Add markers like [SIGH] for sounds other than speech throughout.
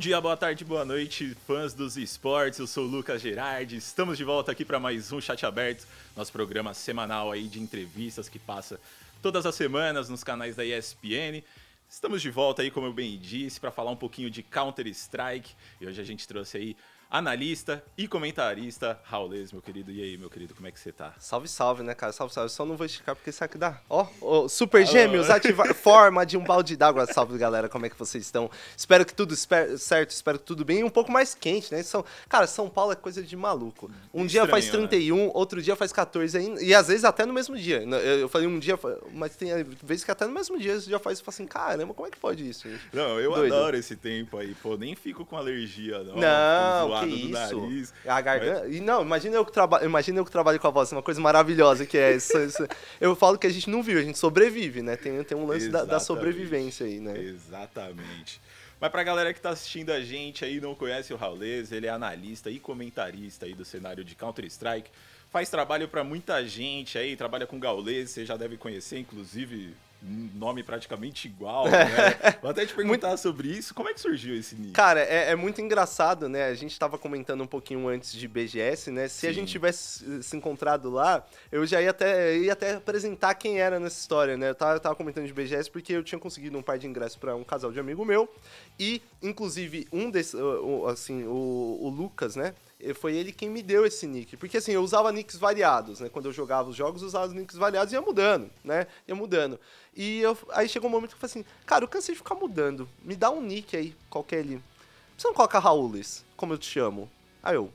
dia, boa tarde, boa noite, fãs dos esportes. Eu sou o Lucas Gerardi. Estamos de volta aqui para mais um Chat Aberto, nosso programa semanal aí de entrevistas que passa todas as semanas nos canais da ESPN. Estamos de volta aí, como eu bem disse, para falar um pouquinho de Counter Strike. E hoje a gente trouxe aí analista e comentarista Raulês, meu querido. E aí, meu querido, como é que você tá? Salve, salve, né, cara? Salve, salve. Só não vou esticar porque isso aqui dá. Ó, oh, oh, Super Gêmeos, ativa [LAUGHS] forma de um balde d'água. Salve, galera, como é que vocês estão? Espero que tudo certo, espero que tudo bem. Um pouco mais quente, né? São... Cara, São Paulo é coisa de maluco. Um Estranho, dia faz 31, né? outro dia faz 14 ainda. E às vezes até no mesmo dia. Eu falei um dia, mas tem vezes que até no mesmo dia você já faz e fala assim, caramba, como é que pode isso? Gente? Não, eu Doido. adoro esse tempo aí. Pô, nem fico com alergia, não. Não, que isso. Nariz. A garganta. Mas... E não, imagina eu que trabalho, imagina eu que trabalho com a voz, é uma coisa maravilhosa que é isso, isso. [LAUGHS] Eu falo que a gente não vive, a gente sobrevive, né? Tem, tem um lance da, da, sobrevivência aí, né? Exatamente. Mas pra galera que tá assistindo a gente aí não conhece o Raulês, ele é analista e comentarista aí do cenário de Counter-Strike. Faz trabalho para muita gente aí, trabalha com Gaules, você já deve conhecer, inclusive nome praticamente igual, né? Vou até te perguntar muito... sobre isso. Como é que surgiu esse nick? Cara, é, é, muito engraçado, né? A gente estava comentando um pouquinho antes de BGS, né? Se Sim. a gente tivesse se encontrado lá, eu já ia até, ia até apresentar quem era nessa história, né? Eu tava, eu tava comentando de BGS porque eu tinha conseguido um par de ingressos para um casal de amigo meu e, inclusive, um desses, assim, o, o Lucas, né? Foi ele quem me deu esse nick. Porque assim, eu usava nicks variados, né? Quando eu jogava os jogos, eu usava nicks variados e ia mudando, né? Ia mudando. E eu, aí chegou um momento que eu falei assim, cara, eu cansei de ficar mudando. Me dá um nick aí, qualquer ali. Você não coloca Raules, como eu te chamo? Aí eu,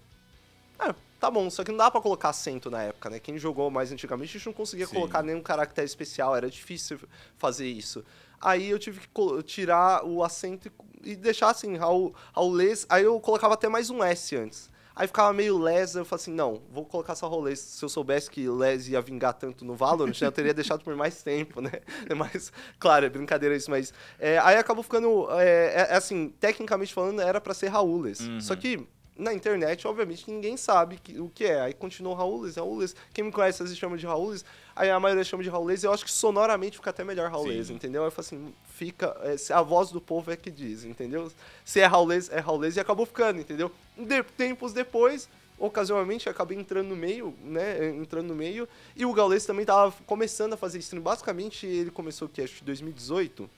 é, tá bom, só que não dá pra colocar acento na época, né? Quem jogou mais antigamente, a gente não conseguia Sim. colocar nenhum caractere especial, era difícil fazer isso. Aí eu tive que tirar o acento e deixar assim, Raul, Raulês. Aí eu colocava até mais um S antes. Aí ficava meio lesa, eu falei assim, não, vou colocar só rolês. Se eu soubesse que les ia vingar tanto no Valorant, eu teria deixado por mais tempo, né? [LAUGHS] Mas, claro, é brincadeira isso, mas... É, aí acabou ficando, é, é, assim, tecnicamente falando, era para ser Raúles. Uhum. Só que na internet, obviamente, ninguém sabe que, o que é. Aí continuou Raúles, Raúles. Quem me conhece, às vezes chama de Raúles. Aí a maioria chama de Raúles. Eu acho que sonoramente fica até melhor Raúles, entendeu? Aí eu falo assim, fica... É, a voz do povo é que diz, entendeu? Se é Raúles, é Raúles. E acabou ficando, entendeu? De, tempos depois, ocasionalmente, acabei entrando no meio, né? Entrando no meio. E o Gaules também tava começando a fazer stream. Basicamente, ele começou, que acho que 2018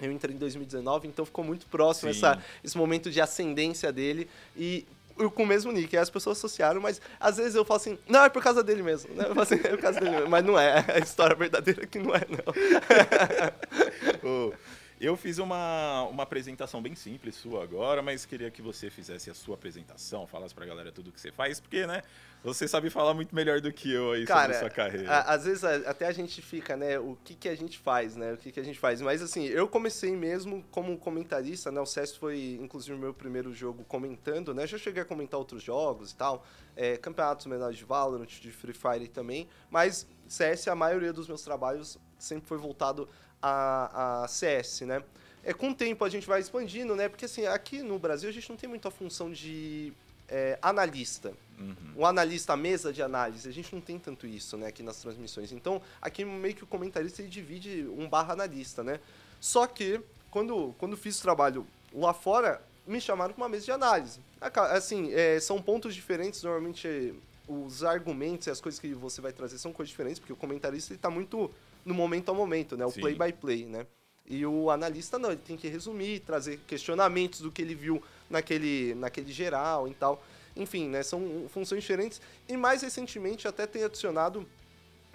eu entrei em 2019, então ficou muito próximo essa, esse momento de ascendência dele. E com o mesmo nick. Aí as pessoas associaram, mas às vezes eu falo assim, não, é por causa dele mesmo. Né? Eu falo assim, é por causa dele mesmo. Mas não é. [LAUGHS] A história verdadeira que não é, não. [LAUGHS] Eu fiz uma, uma apresentação bem simples sua agora, mas queria que você fizesse a sua apresentação, falasse pra galera tudo que você faz, porque, né, você sabe falar muito melhor do que eu aí Cara, sobre a sua carreira. A, às vezes até a gente fica, né, o que, que a gente faz, né, o que, que a gente faz. Mas, assim, eu comecei mesmo como comentarista, né, o CS foi, inclusive, o meu primeiro jogo comentando, né, já cheguei a comentar outros jogos e tal, é, campeonatos menores de Valorant, de Free Fire também, mas CS, a maioria dos meus trabalhos sempre foi voltado a, a CS, né? É, com o tempo a gente vai expandindo, né? Porque assim, aqui no Brasil a gente não tem muita função de é, analista. Uhum. O analista, a mesa de análise, a gente não tem tanto isso, né, aqui nas transmissões. Então, aqui meio que o comentarista ele divide um barra analista, né? Só que, quando, quando fiz o trabalho lá fora, me chamaram para uma mesa de análise. Assim, é, são pontos diferentes, normalmente os argumentos e as coisas que você vai trazer são coisas diferentes, porque o comentarista está muito no momento a momento, né? O Sim. play by play, né? E o analista não, ele tem que resumir, trazer questionamentos do que ele viu naquele, naquele geral e tal. Enfim, né? São funções diferentes. E mais recentemente até tem adicionado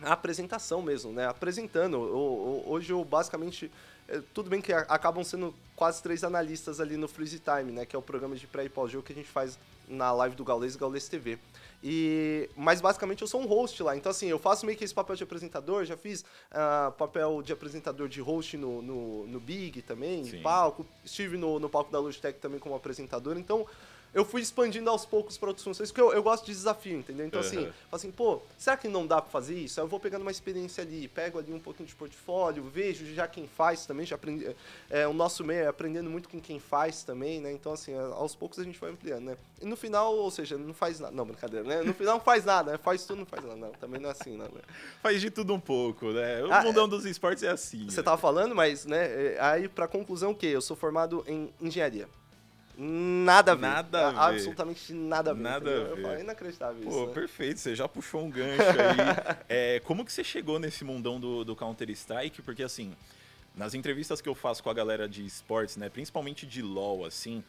a apresentação mesmo, né? Apresentando. Hoje eu basicamente. É, tudo bem que acabam sendo quase três analistas ali no Freeze Time, né? Que é o programa de pré e pós-jogo que a gente faz na live do Gaules, Gaules TV. E, mas basicamente eu sou um host lá. Então, assim, eu faço meio que esse papel de apresentador. Já fiz uh, papel de apresentador de host no, no, no Big também, Sim. palco. Estive no, no palco da Logitech também como apresentador. Então, eu fui expandindo aos poucos para outras funções, porque eu, eu gosto de desafio, entendeu? Então, uhum. assim, assim, pô, será que não dá para fazer isso? Eu vou pegando uma experiência ali, pego ali um pouquinho de portfólio, vejo já quem faz também, já aprendi. É, o nosso meio é aprendendo muito com quem faz também, né? Então, assim, aos poucos a gente vai ampliando, né? E no final, ou seja, não faz nada. Não, brincadeira, né? No final não faz nada, né? Faz tudo, não faz nada. Não, também não é assim, não. Né? Faz de tudo um pouco, né? O ah, mundão é, dos esportes é assim. Você né? tava falando, mas, né? É, aí, pra conclusão, o quê? Eu sou formado em engenharia. Nada a ver. Nada a ver. Absolutamente nada a ver. Nada a ver. Eu falei, inacreditável Pô, isso. Né? perfeito. Você já puxou um gancho aí. [LAUGHS] é, como que você chegou nesse mundão do, do Counter-Strike? Porque, assim, nas entrevistas que eu faço com a galera de esportes, né, principalmente de LoL, assim,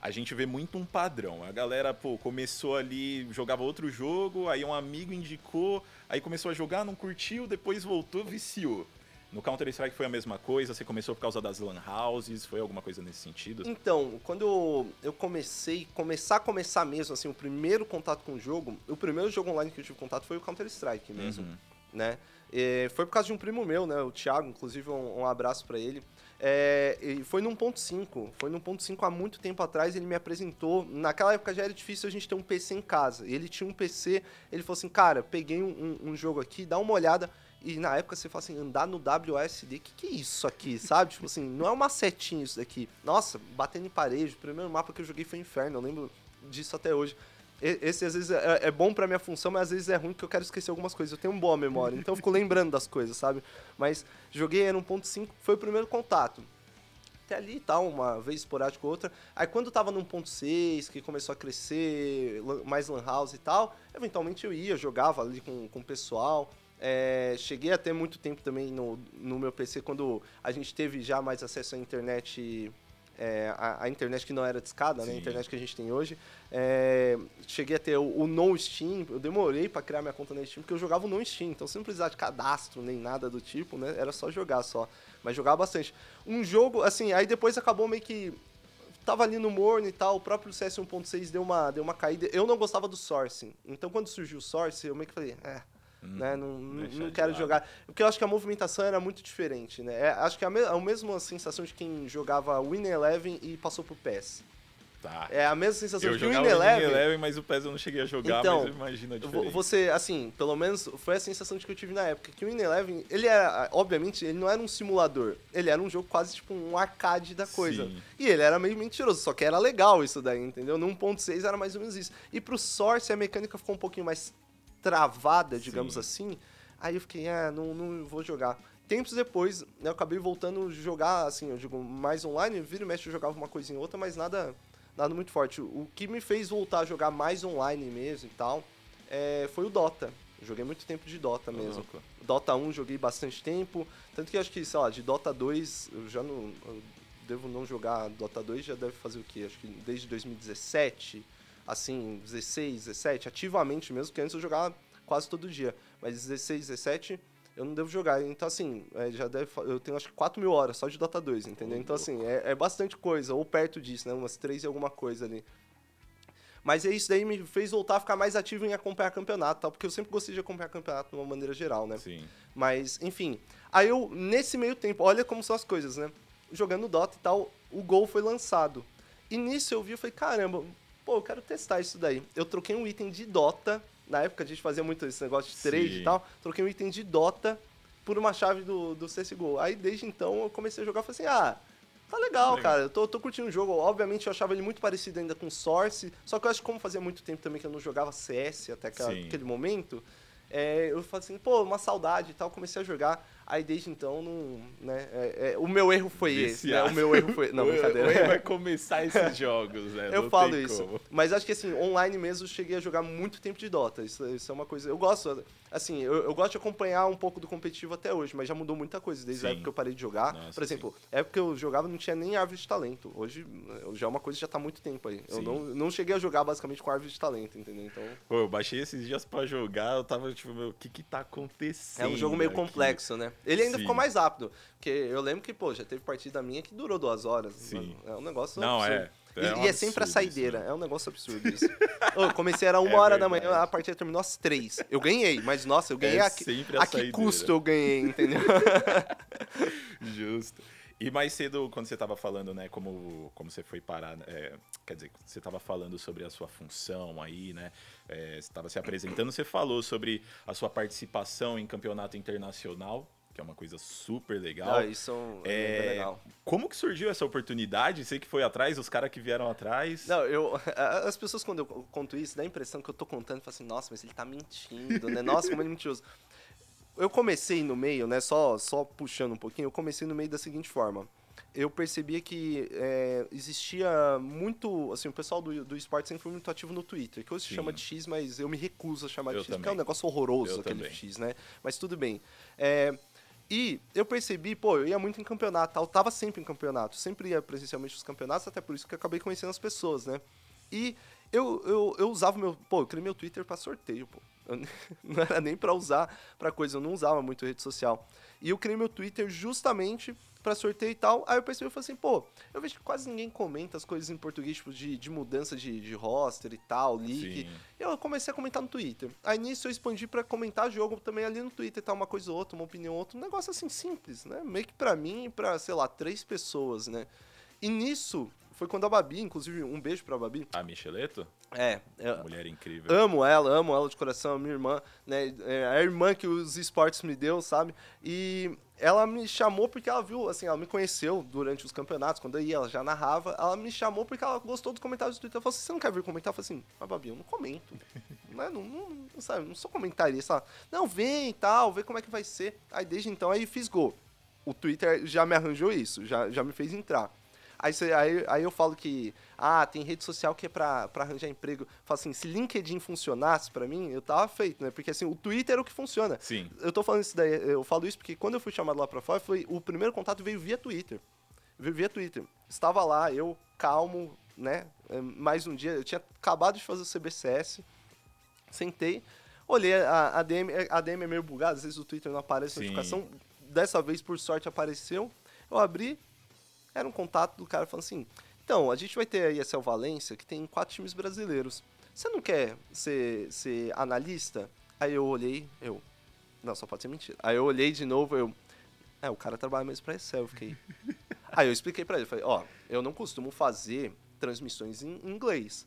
a gente vê muito um padrão. A galera, pô, começou ali, jogava outro jogo, aí um amigo indicou, aí começou a jogar, não curtiu, depois voltou, viciou. No Counter-Strike foi a mesma coisa? Você começou por causa das lan houses? Foi alguma coisa nesse sentido? Então, quando eu comecei, começar a começar mesmo, assim, o primeiro contato com o jogo, o primeiro jogo online que eu tive contato foi o Counter-Strike mesmo, uhum. né? E foi por causa de um primo meu, né, o Thiago, inclusive um, um abraço para ele. É, foi no 1.5, foi no 1.5 há muito tempo atrás, ele me apresentou, naquela época já era difícil a gente ter um PC em casa, ele tinha um PC, ele falou assim, cara, peguei um, um, um jogo aqui, dá uma olhada, e na época você fala assim, andar no WASD, o que, que é isso aqui, sabe? tipo assim, não é uma setinha isso daqui. Nossa, batendo em parede, o primeiro mapa que eu joguei foi Inferno, eu lembro disso até hoje. Esse às vezes é, é bom pra minha função, mas às vezes é ruim porque eu quero esquecer algumas coisas. Eu tenho uma boa memória, então eu fico lembrando das coisas, sabe? Mas joguei era 1.5, foi o primeiro contato. Até ali e tal, uma vez esporádico outra. Aí quando tava no 1.6, que começou a crescer, mais lan house e tal, eventualmente eu ia, jogava ali com, com o pessoal. É, cheguei a ter muito tempo também no, no meu PC quando a gente teve já mais acesso à internet, é, a, a, internet que não era discada, né? A internet que a gente tem hoje. É, cheguei a ter o, o No Steam, eu demorei para criar minha conta no Steam, porque eu jogava no Steam, então você não precisava de cadastro nem nada do tipo, né? Era só jogar só. Mas jogava bastante. Um jogo, assim, aí depois acabou meio que tava ali no morno e tal, o próprio CS 1.6 deu uma, deu uma caída. Eu não gostava do Sourcing. Então quando surgiu o Source, eu meio que falei, é, Hum, né? Não, não quero jogar. Porque eu acho que a movimentação era muito diferente, né? É, acho que é a, me a mesma sensação de quem jogava Win Eleven e passou pro PES. Tá. É a mesma sensação eu de Win Eleven. Eleven, mas o PES eu não cheguei a jogar, então, mas imagina a diferença. Você, assim, pelo menos foi a sensação de que eu tive na época, que o Win Eleven, ele era, obviamente, ele não era um simulador, ele era um jogo quase tipo um arcade da coisa. Sim. E ele era meio mentiroso, só que era legal isso daí, entendeu? No 1.6 era mais ou menos isso. E pro Source a mecânica ficou um pouquinho mais travada, digamos Sim. assim. Aí eu fiquei, ah, não, não vou jogar. Tempos depois, eu acabei voltando a jogar, assim, eu digo, mais online, vira e mexe eu jogava uma coisinha ou outra, mas nada, nada muito forte. O que me fez voltar a jogar mais online mesmo e tal, é, foi o Dota. Eu joguei muito tempo de Dota mesmo. Uhum. Dota 1 joguei bastante tempo, tanto que acho que, sei lá, de Dota 2 eu já não... Eu devo não jogar Dota 2, já deve fazer o quê? Acho que desde 2017 assim, 16, 17, ativamente mesmo, porque antes eu jogava quase todo dia. Mas 16, 17 eu não devo jogar. Então, assim, é, já deve, eu tenho acho que 4 mil horas só de Dota 2, entendeu? Então, assim, é, é bastante coisa, ou perto disso, né? Umas 3 e alguma coisa ali. Mas é isso daí me fez voltar a ficar mais ativo em acompanhar campeonato, tal, porque eu sempre gostei de acompanhar campeonato de uma maneira geral, né? Sim. Mas, enfim. Aí eu, nesse meio tempo, olha como são as coisas, né? Jogando Dota e tal, o gol foi lançado. E nisso eu vi, eu falei, caramba, pô, eu quero testar isso daí. Eu troquei um item de Dota, na época a gente fazia muito esse negócio de trade Sim. e tal, troquei um item de Dota por uma chave do, do CSGO. Aí desde então eu comecei a jogar e falei assim, ah, tá legal, legal. cara, eu tô, tô curtindo o jogo. Obviamente eu achava ele muito parecido ainda com Source, só que eu acho que como fazia muito tempo também que eu não jogava CS até aquela, aquele momento, é, eu falei assim, pô, uma saudade e tal, comecei a jogar. Aí desde então, não, né, é, é, o meu erro foi Viciado. esse, né? O meu erro foi... Não, [LAUGHS] brincadeira. O erro vai começar esses [LAUGHS] jogos, né? Eu não falo isso. Como. Mas acho que, assim, online mesmo, eu cheguei a jogar muito tempo de Dota. Isso, isso é uma coisa... Eu gosto, assim, eu, eu, gosto de acompanhar um pouco do competitivo até hoje, mas já mudou muita coisa desde sim. a época que eu parei de jogar. Nossa, Por exemplo, sim. época que eu jogava não tinha nem árvore de talento. Hoje já é uma coisa que já tá há muito tempo aí. Sim. Eu não, não cheguei a jogar basicamente com árvore de talento, entendeu? Então... Pô, eu baixei esses dias pra jogar, eu tava tipo, meu, o que que tá acontecendo? É um jogo meio aqui? complexo, né? Ele ainda ficou mais rápido. Porque eu lembro que, pô, já teve partida minha que durou duas horas. Sim. É um negócio Não, absurdo. é. É e, um e é sempre a saideira. Isso, né? É um negócio absurdo [LAUGHS] isso. eu comecei era uma é hora verdade. da manhã, a partida terminou às três. Eu ganhei, mas nossa, eu ganhei é a, a, a que custo eu ganhei, entendeu? [LAUGHS] Justo. E mais cedo, quando você estava falando, né, como, como você foi parar, é, quer dizer, você estava falando sobre a sua função aí, né, é, você estava se apresentando, você falou sobre a sua participação em campeonato internacional, que é uma coisa super legal. Ah, isso é, é legal. Como que surgiu essa oportunidade? Sei que foi atrás, os caras que vieram atrás. Não, eu. [LAUGHS] As pessoas, quando eu conto isso, dá a impressão que eu tô contando e assim, nossa, mas ele tá mentindo, né? Nossa, como ele é mentiroso eu comecei no meio, né? Só, só puxando um pouquinho, eu comecei no meio da seguinte forma. Eu percebia que é, existia muito. Assim, o pessoal do, do esporte sempre foi muito ativo no Twitter, que hoje se chama de X, mas eu me recuso a chamar eu de X, também. porque é um negócio horroroso eu aquele também. X, né? Mas tudo bem. É, e eu percebi, pô, eu ia muito em campeonato, tal, tava sempre em campeonato, sempre ia presencialmente nos campeonatos, até por isso que eu acabei conhecendo as pessoas, né? E eu, eu, eu usava meu. Pô, eu criei meu Twitter para sorteio, pô. Eu, [LAUGHS] não era nem para usar para coisa, eu não usava muito rede social. E eu criei meu Twitter justamente para sorteio e tal. Aí eu percebi, eu falei assim, pô, eu vejo que quase ninguém comenta as coisas em português, tipo, de, de mudança de, de roster e tal, leak. Sim. E eu comecei a comentar no Twitter. Aí nisso eu expandi para comentar jogo também ali no Twitter, tal, uma coisa ou outra, uma opinião ou outra. Um negócio assim simples, né? Meio que pra mim e pra, sei lá, três pessoas, né? E nisso foi quando a Babi, inclusive, um beijo pra Babi. A Micheleto? É. Mulher incrível. Amo ela, amo ela de coração, minha irmã, né? É a irmã que os esportes me deu, sabe? E ela me chamou porque ela viu, assim, ela me conheceu durante os campeonatos, quando eu ia, ela já narrava. Ela me chamou porque ela gostou dos comentários do Twitter. Ela falou assim: você não quer vir comentar? Eu falei assim: mas Babi, eu não comento. [LAUGHS] não, não, não, não, sabe, não sou comentarista. Não, vem e tal, vê como é que vai ser. Aí desde então, aí fiz gol. O Twitter já me arranjou isso, já, já me fez entrar. Aí, você, aí, aí eu falo que, ah, tem rede social que é pra, pra arranjar emprego. Falo assim, se LinkedIn funcionasse pra mim, eu tava feito, né? Porque assim, o Twitter é o que funciona. Sim. Eu tô falando isso daí, eu falo isso porque quando eu fui chamado lá pra fora, foi, o primeiro contato veio via Twitter. Veio via Twitter. Estava lá, eu calmo, né? É, mais um dia, eu tinha acabado de fazer o CBCS, sentei, olhei a, a DM, a DM é meio bugada, às vezes o Twitter não aparece Sim. notificação. Dessa vez, por sorte, apareceu. Eu abri, era um contato do cara falando assim: então, a gente vai ter aí a Cel Valência, que tem quatro times brasileiros. Você não quer ser, ser analista? Aí eu olhei, eu. Não, só pode ser mentira. Aí eu olhei de novo, eu. É, o cara trabalha mesmo pra Excel, eu fiquei. [LAUGHS] aí eu expliquei pra ele, falei, ó, eu não costumo fazer transmissões em inglês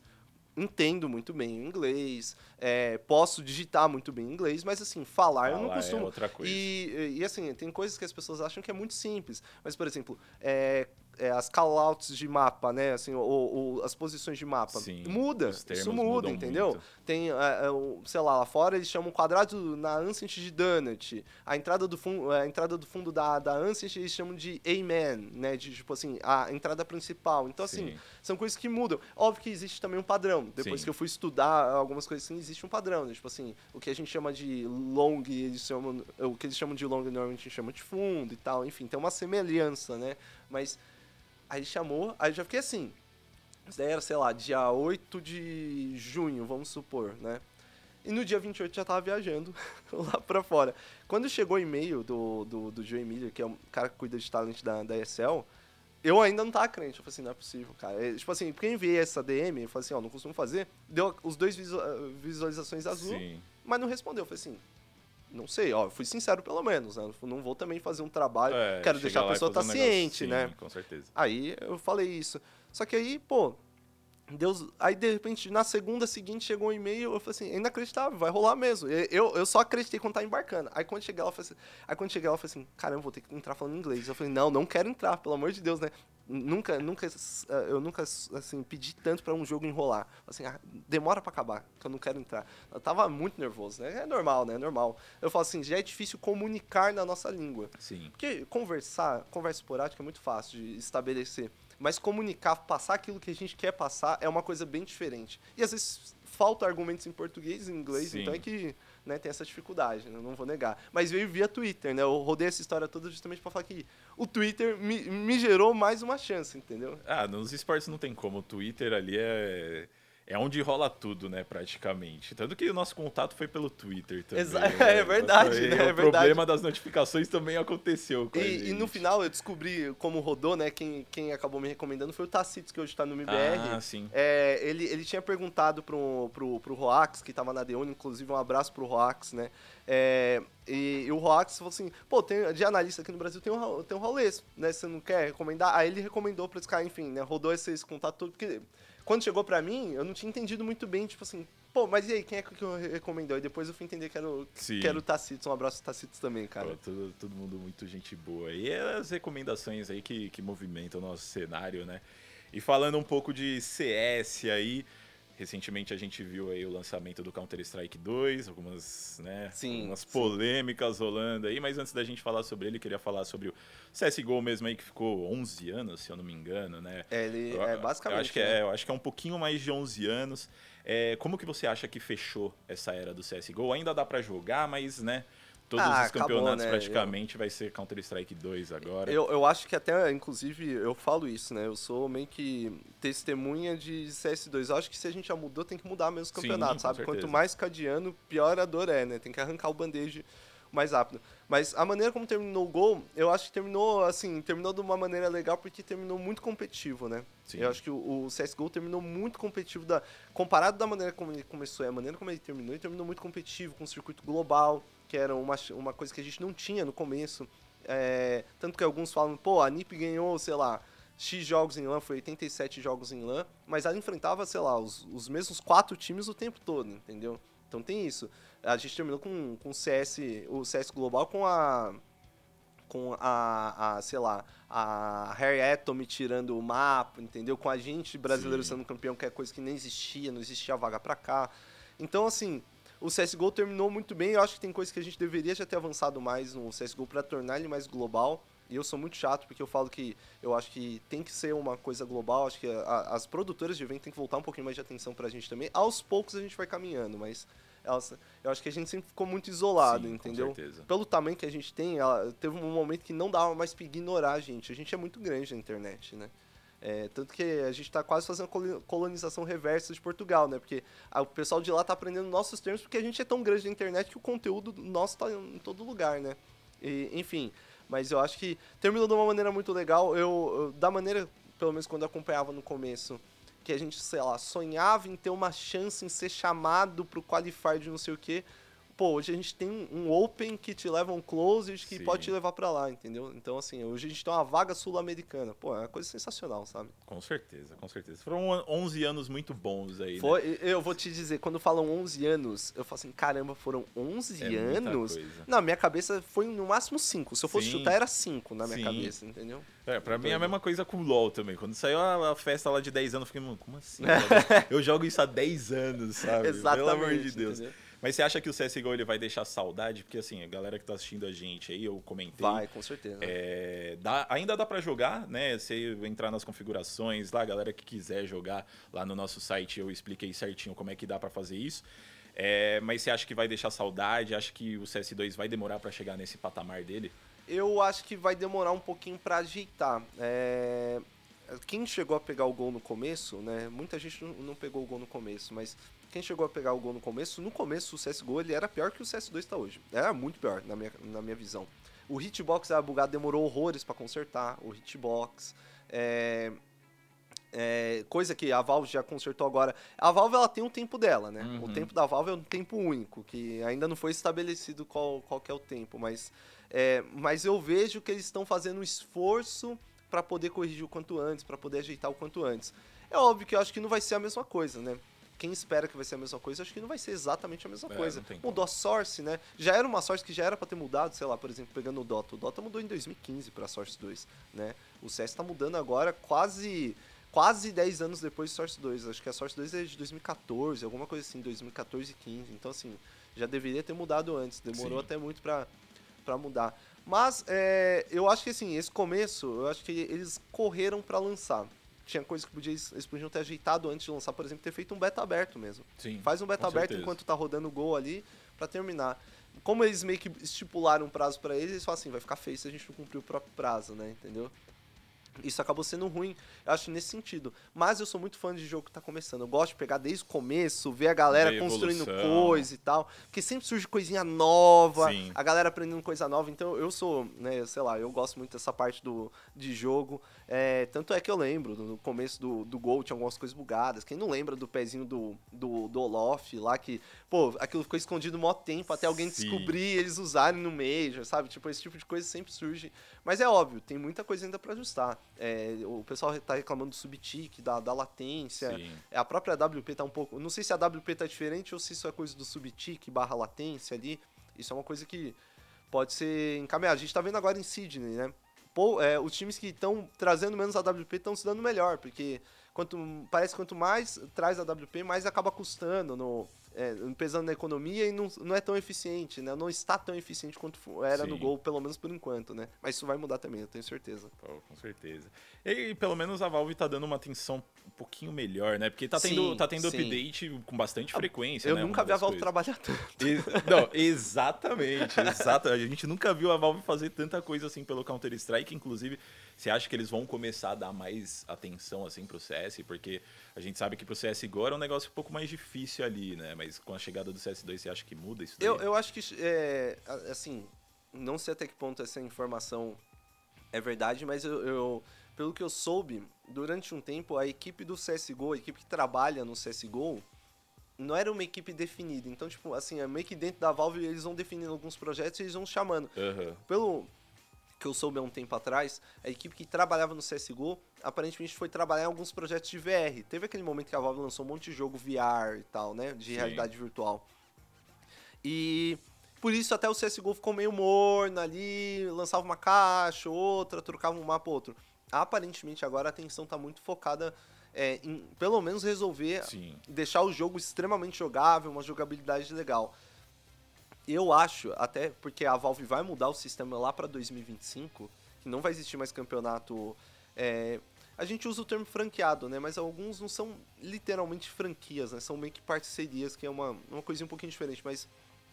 entendo muito bem inglês, é, posso digitar muito bem inglês, mas assim, falar, falar eu não é costumo. É outra coisa. E, e assim, tem coisas que as pessoas acham que é muito simples. Mas, por exemplo, é, é, as callouts de mapa, né? Assim, ou, ou as posições de mapa. Sim, muda. Isso muda, entendeu? Muito. Tem, é, é, sei lá, lá fora eles chamam quadrado na Ancient de Donut. A entrada do fundo, a entrada do fundo da, da Ancient eles chamam de Amen, né? De, tipo assim, a entrada principal. Então, assim, Sim. são coisas que mudam. Óbvio que existe também um padrão. Depois Sim. que eu fui estudar algumas coisas assim, existe um padrão. Né? Tipo assim, o que a gente chama de long, eles chamam, o que eles chamam de long normalmente a gente chama de fundo e tal. Enfim, tem uma semelhança, né? Mas Aí chamou, aí já fiquei assim. Isso daí era, sei lá, dia 8 de junho, vamos supor, né? E no dia 28 já tava viajando [LAUGHS] lá pra fora. Quando chegou o e-mail do, do, do Joe Emílio, que é o cara que cuida de talento da, da ESL, eu ainda não tava crente. Eu falei assim, não é possível, cara. É, tipo assim, porque eu enviei essa DM, eu falei assim, ó, não costumo fazer. Deu os dois visualizações azul, Sim. mas não respondeu. Eu falei assim, não sei, ó, fui sincero pelo menos, né? Não vou também fazer um trabalho, é, quero deixar a pessoa estar tá um ciente, né? Com certeza. Aí eu falei isso. Só que aí, pô, Deus, aí de repente na segunda seguinte chegou um e-mail, eu falei assim, é inacreditável, vai rolar mesmo. Eu, eu só acreditei quando tá embarcando. Aí quando cheguei eu falei assim, aí quando cheguei eu falei assim, caramba, vou ter que entrar falando inglês. Eu falei, não, não quero entrar, pelo amor de Deus, né? Nunca, nunca, eh, eu nunca, assim, pedi tanto para um jogo enrolar. Assim, ah, demora para acabar, que eu não quero entrar. Eu tava muito nervoso, né? É normal, né? É normal. Eu falo assim, já é difícil comunicar na nossa língua. Sim. Porque conversar, conversa esporádica é muito fácil de estabelecer. Mas comunicar, passar aquilo que a gente quer passar é uma coisa bem diferente. E às vezes falta argumentos em português e em inglês, Sim. então é que né, tem essa dificuldade, né, não vou negar. Mas veio via Twitter, né? Eu rodei essa história toda justamente para falar que o Twitter me, me gerou mais uma chance, entendeu? Ah, nos esportes não tem como. O Twitter ali é é onde rola tudo, né, praticamente. Tanto que o nosso contato foi pelo Twitter também. Exa né? [LAUGHS] é verdade, Foi- né? É O verdade. problema das notificações também aconteceu E, e no final eu descobri como rodou, né? Quem, quem acabou me recomendando foi o Tacitos, que hoje tá no MBR. Ah, sim. É, ele, ele tinha perguntado pro, pro, pro Roax, que tava na Deone, inclusive um abraço pro Roax, né? É, e, e o Roax falou assim, pô, tem, de analista aqui no Brasil tem um, tem um Raulês, né? Você não quer recomendar? Aí ele recomendou pra esse cara, enfim, né? Rodou esse, esse contato todo, porque quando chegou pra mim, eu não tinha entendido muito bem, tipo assim, pô, mas e aí, quem é que eu recomendou? E depois eu fui entender que era o, Sim. que era o Tacitos. Um abraço Tacitos também, cara. Pô, todo, todo mundo muito gente boa. E é as recomendações aí que, que movimentam o nosso cenário, né? E falando um pouco de CS aí, recentemente a gente viu aí o lançamento do Counter-Strike 2, algumas, né, Sim, algumas sim. polêmicas rolando aí, mas antes da gente falar sobre ele, queria falar sobre o CSGO mesmo aí, que ficou 11 anos, se eu não me engano, né? É, ele Eu- é basicamente. Eu acho que, né? é, eu acho que é um pouquinho mais de 11 anos. É, como que você acha que fechou essa era do CSGO? Ainda dá pra jogar, mas, né, todos Ah, os acabou, campeonatos né? praticamente vai ser Counter-Strike 2 agora. Eu, eu acho que até, inclusive, eu falo isso, né? Eu sou meio que testemunha de CS2. Eu acho que se a gente já mudou, tem que mudar mesmo os Sim, campeonatos, com sabe? certeza. Quanto mais cadeano, pior a dor é, né? Tem que arrancar o bandejo mais rápido. Mas a maneira como terminou o gol, eu acho que terminou, assim, terminou de uma maneira legal porque terminou muito competitivo, né? Sim. Eu acho que o, o CSGO terminou muito competitivo, da, comparado da maneira como ele começou a maneira como ele terminou, ele terminou muito competitivo, com um circuito global, que era uma, uma coisa que a gente não tinha no começo. É, tanto que alguns falam, pô, a NiP ganhou, sei lá, X jogos em LAN, foi 87 jogos em LAN, mas ela enfrentava, sei lá, os, os mesmos quatro times o tempo todo, entendeu? Então tem isso. A gente terminou com, com o CS, o CS Global com a com a, a, sei lá, a Harry Atom tirando o mapa, entendeu? Com a gente brasileiro Sim. sendo campeão, que é coisa que nem existia, não existia vaga pra cá. Então, assim, o CSGO terminou muito bem. Eu acho que tem coisa que a gente deveria já ter avançado mais no CSGO pra tornar ele mais global. E eu sou muito chato, porque eu falo que eu acho que tem que ser uma coisa global. Acho que a- as produtoras de evento têm que voltar um pouquinho mais de atenção pra gente também. Aos poucos a gente vai caminhando, mas elas, eu acho que a gente sempre ficou muito isolado, Sim, entendeu? Com certeza. pelo tamanho que a gente tem, ela, teve um momento que não dava mais pra ignorar a gente. A gente é muito grande na internet, né? É, tanto que a gente tá quase fazendo colo- colonização reversa de Portugal, né? Porque a- o pessoal de lá tá aprendendo nossos termos, porque a gente é tão grande na internet que o conteúdo nosso tá em todo lugar, né? E, enfim, mas eu acho que terminou de uma maneira muito legal. Eu, eu- da maneira, pelo menos quando eu acompanhava no começo, que a gente, sei lá, sonhava em ter uma chance em ser chamado pro qualifier de não sei o quê. Pô, hoje a gente tem um- Open que te leva um Closed que Sim. pode te levar pra lá, entendeu? Então, assim, hoje a gente tem uma vaga sul-americana. Pô, é uma coisa sensacional, sabe? Com certeza, com certeza. Foram 11 anos muito bons aí, né? Foi, eu vou te dizer, quando falam 11 anos, eu falo assim, caramba, foram 11 É anos? Na minha cabeça foi no máximo 5. Se eu fosse Sim. chutar, era 5 na minha Sim. cabeça, entendeu? É, pra mim é a mesma coisa com o LoL também. Quando saiu a, festa lá de 10 anos, eu fiquei, mano, como assim? [LAUGHS] eu jogo isso há 10 anos, sabe? Exatamente. Pelo amor de Deus. entendeu? Mas você acha que o CSGO ele vai deixar saudade? Porque assim, a galera que tá assistindo a gente aí, eu comentei. Vai, com certeza. É, dá- ainda dá pra jogar, né? Você entrar nas configurações lá, a galera que quiser jogar lá no nosso site, eu expliquei certinho como é que dá pra fazer isso. É, mas você acha que vai deixar saudade? Acha que o CS2 vai demorar pra chegar nesse patamar dele? Eu acho que vai demorar um pouquinho pra ajeitar. É, Quem chegou a pegar o gol no começo, né? Muita gente não pegou o gol no começo, mas quem chegou a pegar o gol no começo, no começo o CSGO ele era pior que o CS2 tá hoje. Era muito pior, na minha, na minha visão. O hitbox era bugado, demorou horrores pra consertar. O hitbox. É, é, coisa que a Valve já consertou agora. A Valve ela tem um tempo dela, né? O Uhum. tempo da Valve é um tempo único, que ainda não foi estabelecido qual, qual que é o tempo, mas, é, mas eu vejo que eles estão fazendo um esforço para poder corrigir o quanto antes, para poder ajeitar o quanto antes. É óbvio que eu acho que não vai ser a mesma coisa, né? Quem espera que vai ser a mesma coisa, acho que não vai ser exatamente a mesma É, coisa. Mudou a Source, né? Já era uma Source que já era para ter mudado, sei lá, por exemplo, pegando o Dota. O Dota mudou em 2015 para Source 2, né? O CS tá mudando agora quase quase 10 anos depois de Source 2. Acho que a Source 2 é de 2014, alguma coisa assim, 2014 e 15. Então, assim, já deveria ter mudado antes. Demorou Sim. até muito pra, pra mudar. Mas é, eu acho que, assim, esse começo, eu acho que eles correram pra lançar. Tinha coisa que podia, eles podiam ter ajeitado antes de lançar, por exemplo, ter feito um beta aberto mesmo. Sim. Faz um beta aberto certeza. enquanto tá rodando o gol ali pra terminar. Como eles meio que estipularam um prazo pra eles, eles falam assim, vai ficar feio se a gente não cumprir o próprio prazo, né? Entendeu? Isso acabou sendo ruim, eu acho, nesse sentido. Mas eu sou muito fã de jogo que tá começando. Eu gosto de pegar desde o começo, ver a galera a construindo coisa e tal. Porque sempre surge coisinha nova, Sim. a galera aprendendo coisa nova. Então eu sou, né, sei lá, eu gosto muito dessa parte do, de jogo. É, tanto é que eu lembro, no começo do, do Gol tinha algumas coisas bugadas. Quem não lembra do pezinho do, do, do Olof lá, que, pô, aquilo ficou escondido maior tempo até alguém Sim. descobrir e eles usarem no Major, sabe? Tipo, esse tipo de coisa sempre surge. Mas é óbvio, tem muita coisa ainda pra ajustar. É, o pessoal tá reclamando do subtick, da, da latência. Sim. A própria WP tá um pouco. Não sei se a WP tá diferente ou se isso é coisa do subtick barra latência ali. Isso é uma coisa que pode ser encaminhada. A gente tá vendo agora em Sydney, né? É, os times que estão trazendo menos a WP estão se dando melhor, porque quanto, parece que quanto mais traz a WP, mais acaba custando, no, é, pesando na economia e não, não é tão eficiente, né? Não está tão eficiente quanto era no Sim. gol, pelo menos por enquanto, né? Mas isso vai mudar também, eu tenho certeza. Pô, com certeza. E pelo menos a Valve tá dando uma atenção um pouquinho melhor, né? Porque tá tendo, Sim, tá tendo sim. update com bastante frequência, eu né? nunca uma vi a Valve coisas. trabalhar tanto. E- não, exatamente, exato. A gente nunca viu a Valve fazer tanta coisa assim pelo Counter-Strike. Inclusive, você acha que eles vão começar a dar mais atenção assim pro CS? Porque a gente sabe que pro CSGO era um negócio um pouco mais difícil ali, né? Mas com a chegada do CS2, você acha que muda isso daí? Eu, eu acho que, é, assim, não sei até que ponto essa informação é verdade, mas eu, eu- pelo que eu soube, durante um tempo, a equipe do CSGO, a equipe que trabalha no CSGO, não era uma equipe definida. Então, tipo, assim, é meio que dentro da Valve eles vão definindo alguns projetos e eles vão chamando. Aham. Pelo que eu soube há um tempo atrás, a equipe que trabalhava no CSGO aparentemente foi trabalhar em alguns projetos de VR. Teve aquele momento que a Valve lançou um monte de jogo VR e tal, né? De Sim. realidade virtual. E por isso até o CSGO ficou meio morno ali, lançava uma caixa, outra, trocava um mapa, outro. Aparentemente agora a atenção tá muito focada é, em pelo menos resolver Sim. deixar o jogo extremamente jogável, uma jogabilidade legal. Eu acho, até porque a Valve vai mudar o sistema lá para 2025, que não vai existir mais campeonato. é, a gente usa o termo franqueado, né? Mas alguns não são literalmente franquias, né? São meio que parcerias, que é uma, uma coisinha um pouquinho diferente. Mas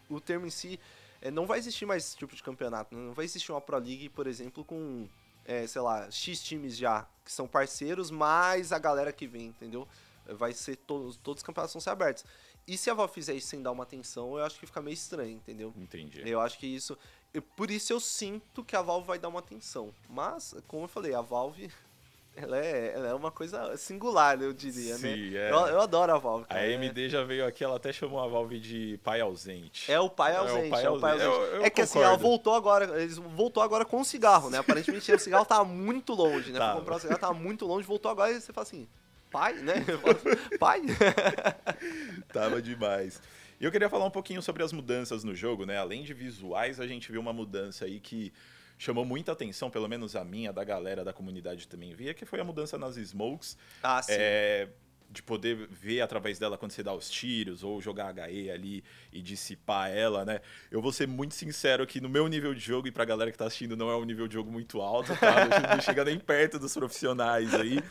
o termo em si é, não vai existir mais esse tipo de campeonato. né? Não vai existir uma Pro League, por exemplo, com, é, sei lá, X times já, que são parceiros, mais a galera que vem, entendeu? Vai ser todos, todos os campeonatos vão ser abertos. E se a Valve fizer isso sem dar uma atenção, eu acho que fica meio estranho, entendeu? Entendi. Eu acho que isso. eu- Por isso eu sinto que a Valve vai dar uma atenção. Mas, como eu falei, a Valve. [LAUGHS] Ela é, ela é uma coisa singular, eu diria, né? Sim, é. Eu, eu adoro a Valve. A cara. é- AMD já veio aqui, ela até chamou a Valve de pai ausente. É o pai É o ausente, é o pai pai, ausente. ausente. Eu- eu é que assim, ela concordo. voltou agora, eles voltou agora com o cigarro, né? Aparentemente o cigarro tava muito longe, né? [LAUGHS] Pra Tava. comprar o cigarro tava muito longe, voltou agora e você fala assim, pai, né? [LAUGHS] Pai? [LAUGHS] Tava demais. E eu queria falar um pouquinho sobre as mudanças no jogo, né? Além de visuais, a gente viu uma mudança aí que chamou muita atenção, pelo menos a minha, da galera da comunidade também via, que foi a mudança nas smokes. ah, sim. É, de poder ver através dela quando você dá os tiros ou jogar HE ali e dissipar ela, né? Eu vou ser muito sincero que no meu nível de jogo e pra galera que tá assistindo não é um nível de jogo muito alto, tá? Não chega nem perto dos profissionais aí.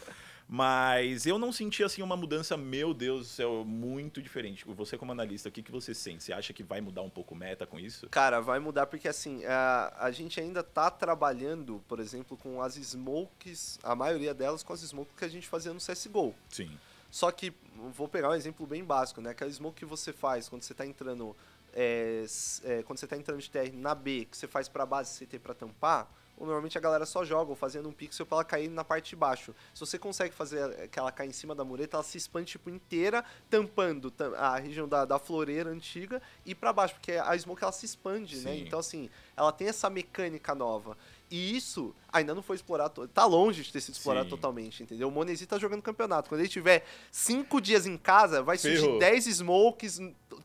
Mas eu não senti assim uma mudança, meu Deus do céu, muito diferente. Você como analista, o que, que você sente? Você acha que vai mudar um pouco o meta com isso? Cara, vai mudar porque assim, a, a gente ainda tá trabalhando, por exemplo, com as smokes, a maioria delas com as smokes que a gente fazia no CSGO. Sim. Só que, vou pegar um exemplo bem básico, né? Aquela smoke que você faz quando você tá entrando. é, é, quando você tá entrando de TR na B, que você faz pra base CT pra tampar, normalmente a galera só joga, ou fazendo um pixel pra ela cair na parte de baixo. Se você consegue fazer que ela caia em cima da mureta, ela se expande tipo inteira, tampando tam- a região da, da floreira antiga e pra baixo, porque a smoke ela se expande, né? Sim. Então assim, ela tem essa mecânica nova. E isso ainda não foi explorado, tá longe de ter sido explorado Sim. totalmente, entendeu? O Monesi tá jogando campeonato. Quando ele tiver cinco dias em casa, vai surgir Ferrou. 10 smokes,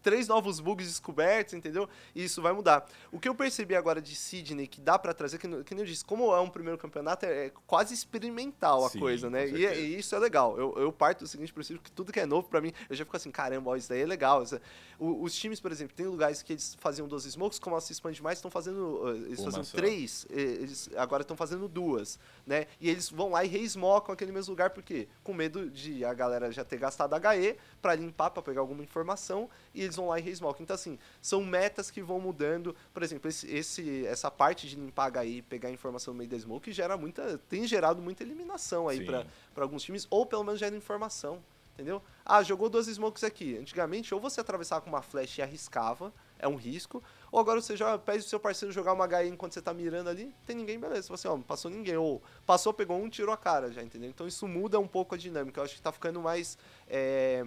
três novos bugs descobertos, entendeu? E isso vai mudar. O que eu percebi agora de Sydney, que dá pra trazer, que, que nem eu disse, como é um primeiro campeonato, é, é quase experimental a Sim, coisa, né? E, é- e isso é legal. Eu, eu parto do seguinte princípio, que tudo que é novo pra mim, eu já fico assim, caramba, ó, isso daí é legal. É- o- os times, por exemplo, tem lugares que eles faziam 12 smokes, como ela se expande mais, estão fazendo, uh, eles Uma faziam só. três, eles agora estão fazendo duas, né? E eles vão lá e reesmocam aquele mesmo lugar, por quê? Com medo de a galera já ter gastado HE pra limpar, pra pegar alguma informação, e eles vão lá e resmolkam. Então, assim, são metas que vão mudando. Por exemplo, esse, esse essa parte de limpar HI, pegar informação no meio da smoke, gera muita, tem gerado muita eliminação aí para alguns times, ou pelo menos gera informação. Entendeu? Ah, jogou duas smokes aqui. Antigamente, ou você atravessava com uma flash e arriscava, é um risco. Ou agora você já pede o seu parceiro jogar uma HE enquanto você tá mirando ali, tem ninguém, beleza. Você, ó, não passou ninguém. Ou passou, pegou um, tirou a cara já, entendeu? Então isso muda um pouco a dinâmica. Eu acho que tá ficando mais. É,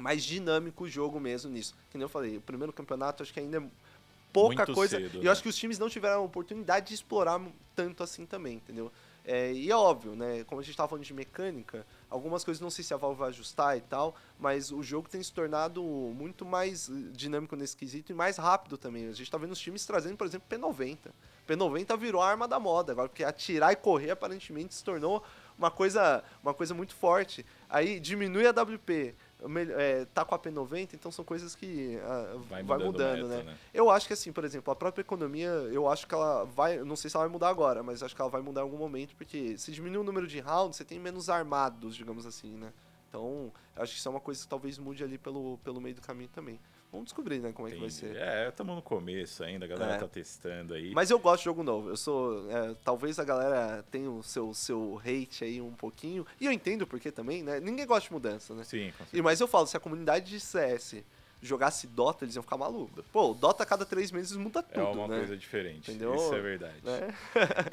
mais dinâmico o jogo mesmo nisso. Que nem eu falei, o primeiro campeonato acho que ainda é pouca Muito coisa. cedo, e né? eu acho que os times não tiveram a oportunidade de explorar tanto assim também, entendeu? É, e é óbvio, né? Como a gente estava falando de mecânica, algumas coisas não sei se a Valve vai ajustar e tal, mas o jogo tem se tornado muito mais eh, dinâmico nesse quesito e mais rápido também. A gente está vendo os times trazendo, por exemplo, P90. P90 virou a arma da moda agora, porque atirar e correr aparentemente se tornou uma coisa, uma coisa muito forte. Aí diminui a WP, é, tá com a P90, então são coisas que uh, vai, vai, mudando, meta, né? né? Eu acho que assim, por exemplo, a própria economia, eu acho que ela vai, não sei se ela vai mudar agora, mas acho que ela vai mudar em algum momento, porque se diminuir o número de rounds, você tem menos armados, digamos assim, né? Então, acho que isso é uma coisa que talvez mude ali pelo, pelo meio do caminho também. Vamos descobrir, né, como Entendi. é que vai ser. É, estamos no começo ainda, a galera é. tá testando aí. Mas eu gosto de jogo novo. Eu sou. É, talvez a galera tenha o seu, seu hate aí um pouquinho. E eu entendo porque também, né? Ninguém gosta de mudança, né? Sim, com e, Mas eu falo, se a comunidade de CS jogasse Dota, eles iam ficar malucos. Pô, Dota a cada três meses muda tudo, É uma né? coisa diferente. Entendeu? Isso é verdade. Né?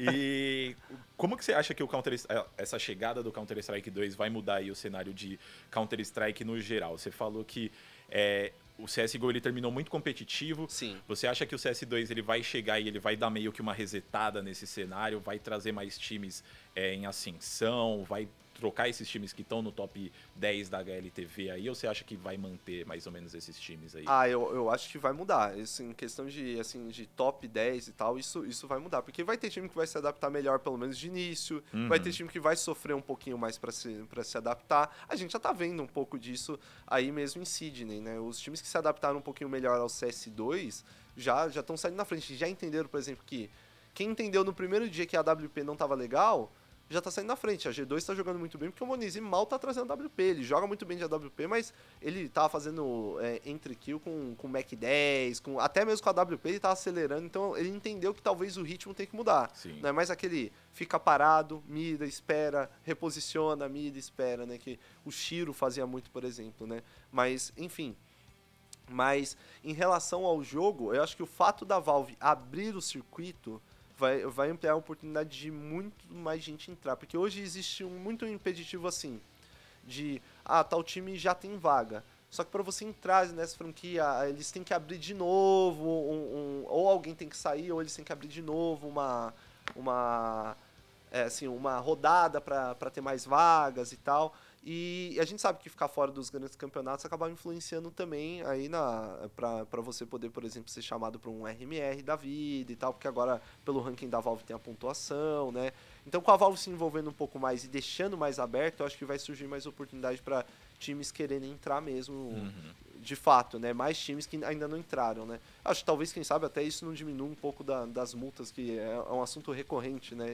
[LAUGHS] e como que você acha que o Counter essa chegada do Counter Strike 2 vai mudar aí o cenário de Counter Strike no geral? Você falou que é, o CSGO ele terminou muito competitivo. Sim. Você acha que o CS2 ele vai chegar e ele vai dar meio que uma resetada nesse cenário, vai trazer mais times é, em ascensão, vai trocar esses times que estão no top 10 da HLTV aí, ou você acha que vai manter mais ou menos esses times aí? Ah, eu, eu acho que vai mudar. Isso, em questão de, assim, de top 10 e tal, isso, isso vai mudar. Porque vai ter time que vai se adaptar melhor, pelo menos de início. Uhum. Vai ter time que vai sofrer um pouquinho mais para se, pra se adaptar. A gente já tá vendo um pouco disso aí mesmo em Sydney, né? Os times que se adaptaram um pouquinho melhor ao CS2 já estão saindo na frente. Já entenderam, por exemplo, que quem entendeu no primeiro dia que a WP não tava legal já tá saindo na frente. A G2 tá jogando muito bem porque o Monizi mal tá trazendo WP. Ele joga muito bem de AWP, mas ele tava fazendo é, entre kill com, com Mac 10, com, até mesmo com a WP ele tava acelerando. Então ele entendeu que talvez o ritmo tem que mudar. Sim. Não é mais aquele fica parado, mira, espera, reposiciona, mira, espera, né? Que o Shiro fazia muito, por exemplo, né? Mas, enfim. Mas em relação ao jogo, eu acho que o fato da Valve abrir o circuito vai, vai ampliar a oportunidade de muito mais gente entrar. Porque hoje existe um muito impeditivo assim, de, ah, tal time já tem vaga. Só que para você entrar nessa franquia, eles têm que abrir de novo, um, um, ou alguém tem que sair, ou eles têm que abrir de novo uma, uma, é, assim, uma rodada para ter mais vagas e tal. E a gente sabe que ficar fora dos grandes campeonatos acaba influenciando também aí na para você poder, por exemplo, ser chamado para um RMR da vida e tal, porque agora pelo ranking da Valve tem a pontuação, né? Então com a Valve se envolvendo um pouco mais e deixando mais aberto, eu acho que vai surgir mais oportunidade para times quererem entrar mesmo uhum de fato, né? Mais times que ainda não entraram, né? Acho que talvez, quem sabe, até isso não diminua um pouco da, das multas, que é, é um assunto recorrente, né?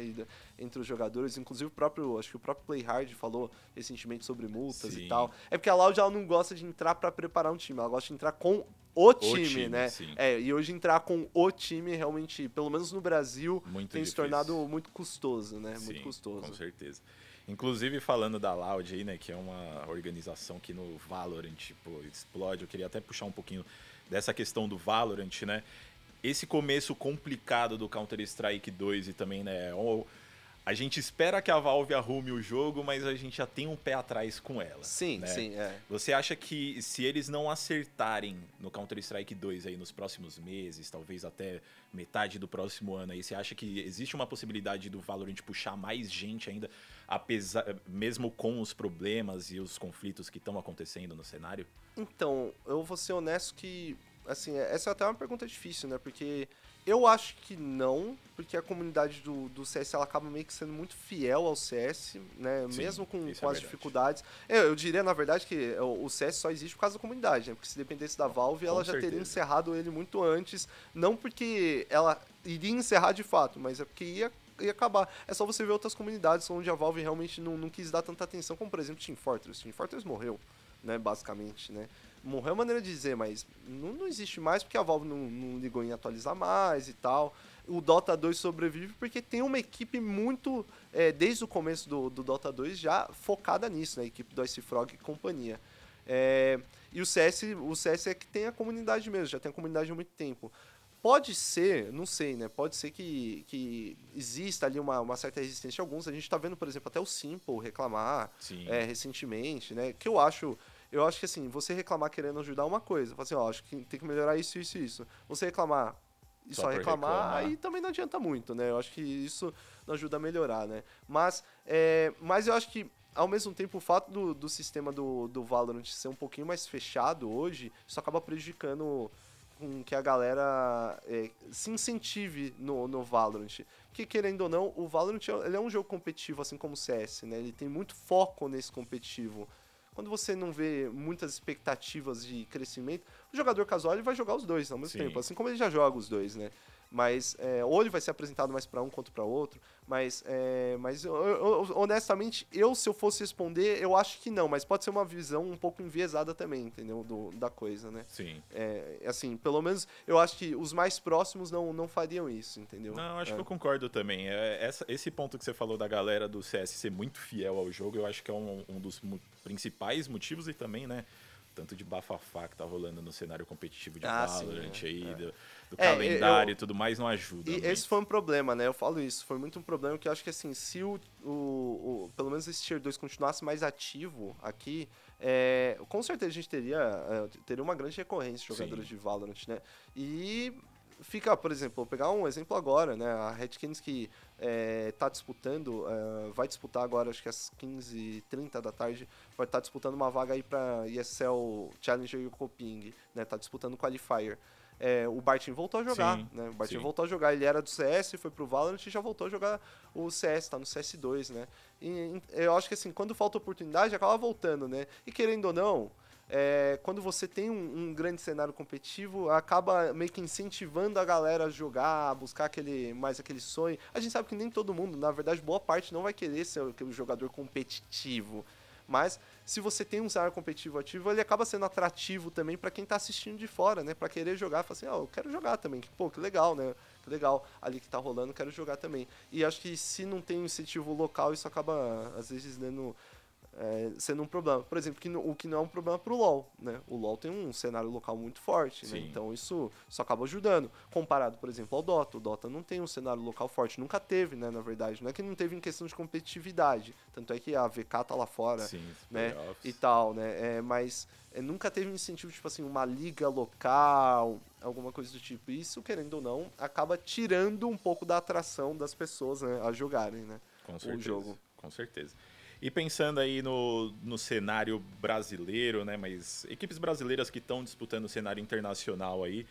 entre os jogadores. Inclusive, o próprio, acho que o próprio Playhard falou recentemente sobre multas sim. e tal. É porque a Loud ela não gosta de entrar para preparar um time, ela gosta de entrar com o time, o time né? Sim. É, e hoje entrar com o time realmente, pelo menos no Brasil, muito tem difícil. se tornado muito custoso, né? Sim, muito custoso. Com certeza. Inclusive, falando da Loud aí, né, que é uma organização que no Valorant, tipo, explode, eu queria até puxar um pouquinho dessa questão do Valorant, né? Esse começo complicado do Counter-Strike 2 e também, né, a gente espera que a Valve arrume o jogo, mas a gente já tem um pé atrás com ela. Sim, né? sim, é. Você acha que se eles não acertarem no Counter-Strike 2 aí nos próximos meses, talvez até metade do próximo ano aí, você acha que existe uma possibilidade do Valorant puxar mais gente ainda, apesar mesmo com os problemas e os conflitos que estão acontecendo no cenário? Então, eu vou ser honesto que assim, essa é até uma pergunta difícil, né? Porque eu acho que não, porque a comunidade do, do CS ela acaba meio que sendo muito fiel ao CS, né? Sim, Mesmo com, é com as dificuldades. Eu, eu, diria, na verdade, que o, CS só existe por causa da comunidade, né? Porque se dependesse da Valve, ela já certeza. teria encerrado ele muito antes. Não porque ela iria encerrar de fato, mas é porque ia ia acabar. É só você ver outras comunidades onde a Valve realmente não, não quis dar tanta atenção, como por exemplo Team Fortress. Team Fortress morreu, né, basicamente, né? morreu a maneira de dizer, mas não, não existe mais porque a Valve não, não ligou em atualizar mais e tal. O Dota 2 sobrevive porque tem uma equipe muito, é, desde o começo do, do, Dota 2, já focada nisso, né? A equipe do Ice Frog e companhia. É, e o CS, o CS é que tem a comunidade mesmo, já tem a comunidade há muito tempo. Pode ser, não sei, né? Pode ser que, que exista ali uma, uma certa resistência a alguns. A gente está vendo, por exemplo, até o Simple reclamar é, recentemente, né? Que eu acho. Eu acho que assim, você reclamar querendo ajudar é uma coisa. Assim, ó, acho que tem que melhorar isso, isso e isso. Você reclamar e só, só reclamar, reclamar, aí também não adianta muito, né? Eu acho que isso não ajuda a melhorar, né? Mas, é, mas eu acho que ao mesmo tempo, o fato do, do sistema do, do Valorant ser um pouquinho mais fechado hoje, isso acaba prejudicando com que a galera é, se incentive no, no Valorant. Que, querendo ou não, o Valorant é, ele é um jogo competitivo, assim como o CS, né? Ele tem muito foco nesse competitivo. Quando você não vê muitas expectativas de crescimento, o jogador casual ele vai jogar os dois ao mesmo Sim. tempo, assim como ele já joga os dois, né? Mas é, ou ele vai ser apresentado mais para um quanto para outro. Mas, é, mas eu, eu, honestamente, eu se eu fosse responder, eu acho que não. Mas pode ser uma visão um pouco enviesada também, entendeu? Do, da coisa, né? Sim. É, assim, pelo menos eu acho que os mais próximos não, não fariam isso, entendeu? Não, acho é. que eu concordo também. É, essa, esse ponto que você falou da galera do CS ser muito fiel ao jogo, eu acho que é um, um dos principais motivos e também, né? tanto de bafafá que tá rolando no cenário competitivo de ah, Valorant sim, é, aí, é. Do, é, calendário eu, e tudo mais, não ajuda. E muito. esse foi um problema, né? Eu falo isso, foi muito um problema que eu acho que assim, se o, o, o pelo menos esse Tier 2 continuasse mais ativo aqui, é, com certeza a gente teria, é, teria uma grande recorrência de jogadores sim. de Valorant, né? E fica, por exemplo, vou pegar um exemplo agora, né? A Redkins que é, tá disputando, é, vai disputar agora, acho que às 15h30 da tarde, vai estar tá disputando uma vaga aí para ESL Challenger e o Coping, né? Tá disputando o Qualifier. É, o Bartin voltou a jogar, sim, né? O Bartin sim. voltou a jogar, ele era do CS, foi pro Valorant e já voltou a jogar o CS, tá no CS2, né? E eu acho que assim, quando falta oportunidade, acaba voltando, né? E querendo ou não, é, quando você tem um, um, grande cenário competitivo, acaba meio que incentivando a galera a jogar, a buscar aquele, mais aquele sonho. A gente sabe que nem todo mundo, na verdade, boa parte não vai querer ser aquele jogador competitivo. Mas se você tem um cenário competitivo ativo, ele acaba sendo atrativo também para quem está assistindo de fora, né? Para querer jogar, falar assim, eu quero jogar também. Pô, que legal, né? Que legal ali que tá rolando, quero jogar também. E acho que se não tem incentivo local, isso acaba às vezes dando é, sendo um problema. Por exemplo, que, o que não é um problema para o LoL, né? O LoL tem um cenário local muito forte, né? Então isso, isso acaba ajudando. Comparado, por exemplo, ao Dota. O Dota não tem um cenário local forte. Nunca teve, né, na verdade. Não é que não teve em questão de competitividade. Tanto é que a VK tá lá fora, Sim, né? E tal, né? É, mas é, nunca teve um incentivo, tipo assim, uma liga local, alguma coisa do tipo. Isso, querendo ou não, acaba tirando um pouco da atração das pessoas né, a jogarem, né? Com certeza. O jogo. Com certeza. E pensando aí no, no cenário brasileiro, né? Mas equipes brasileiras que estão disputando o cenário internacional aí,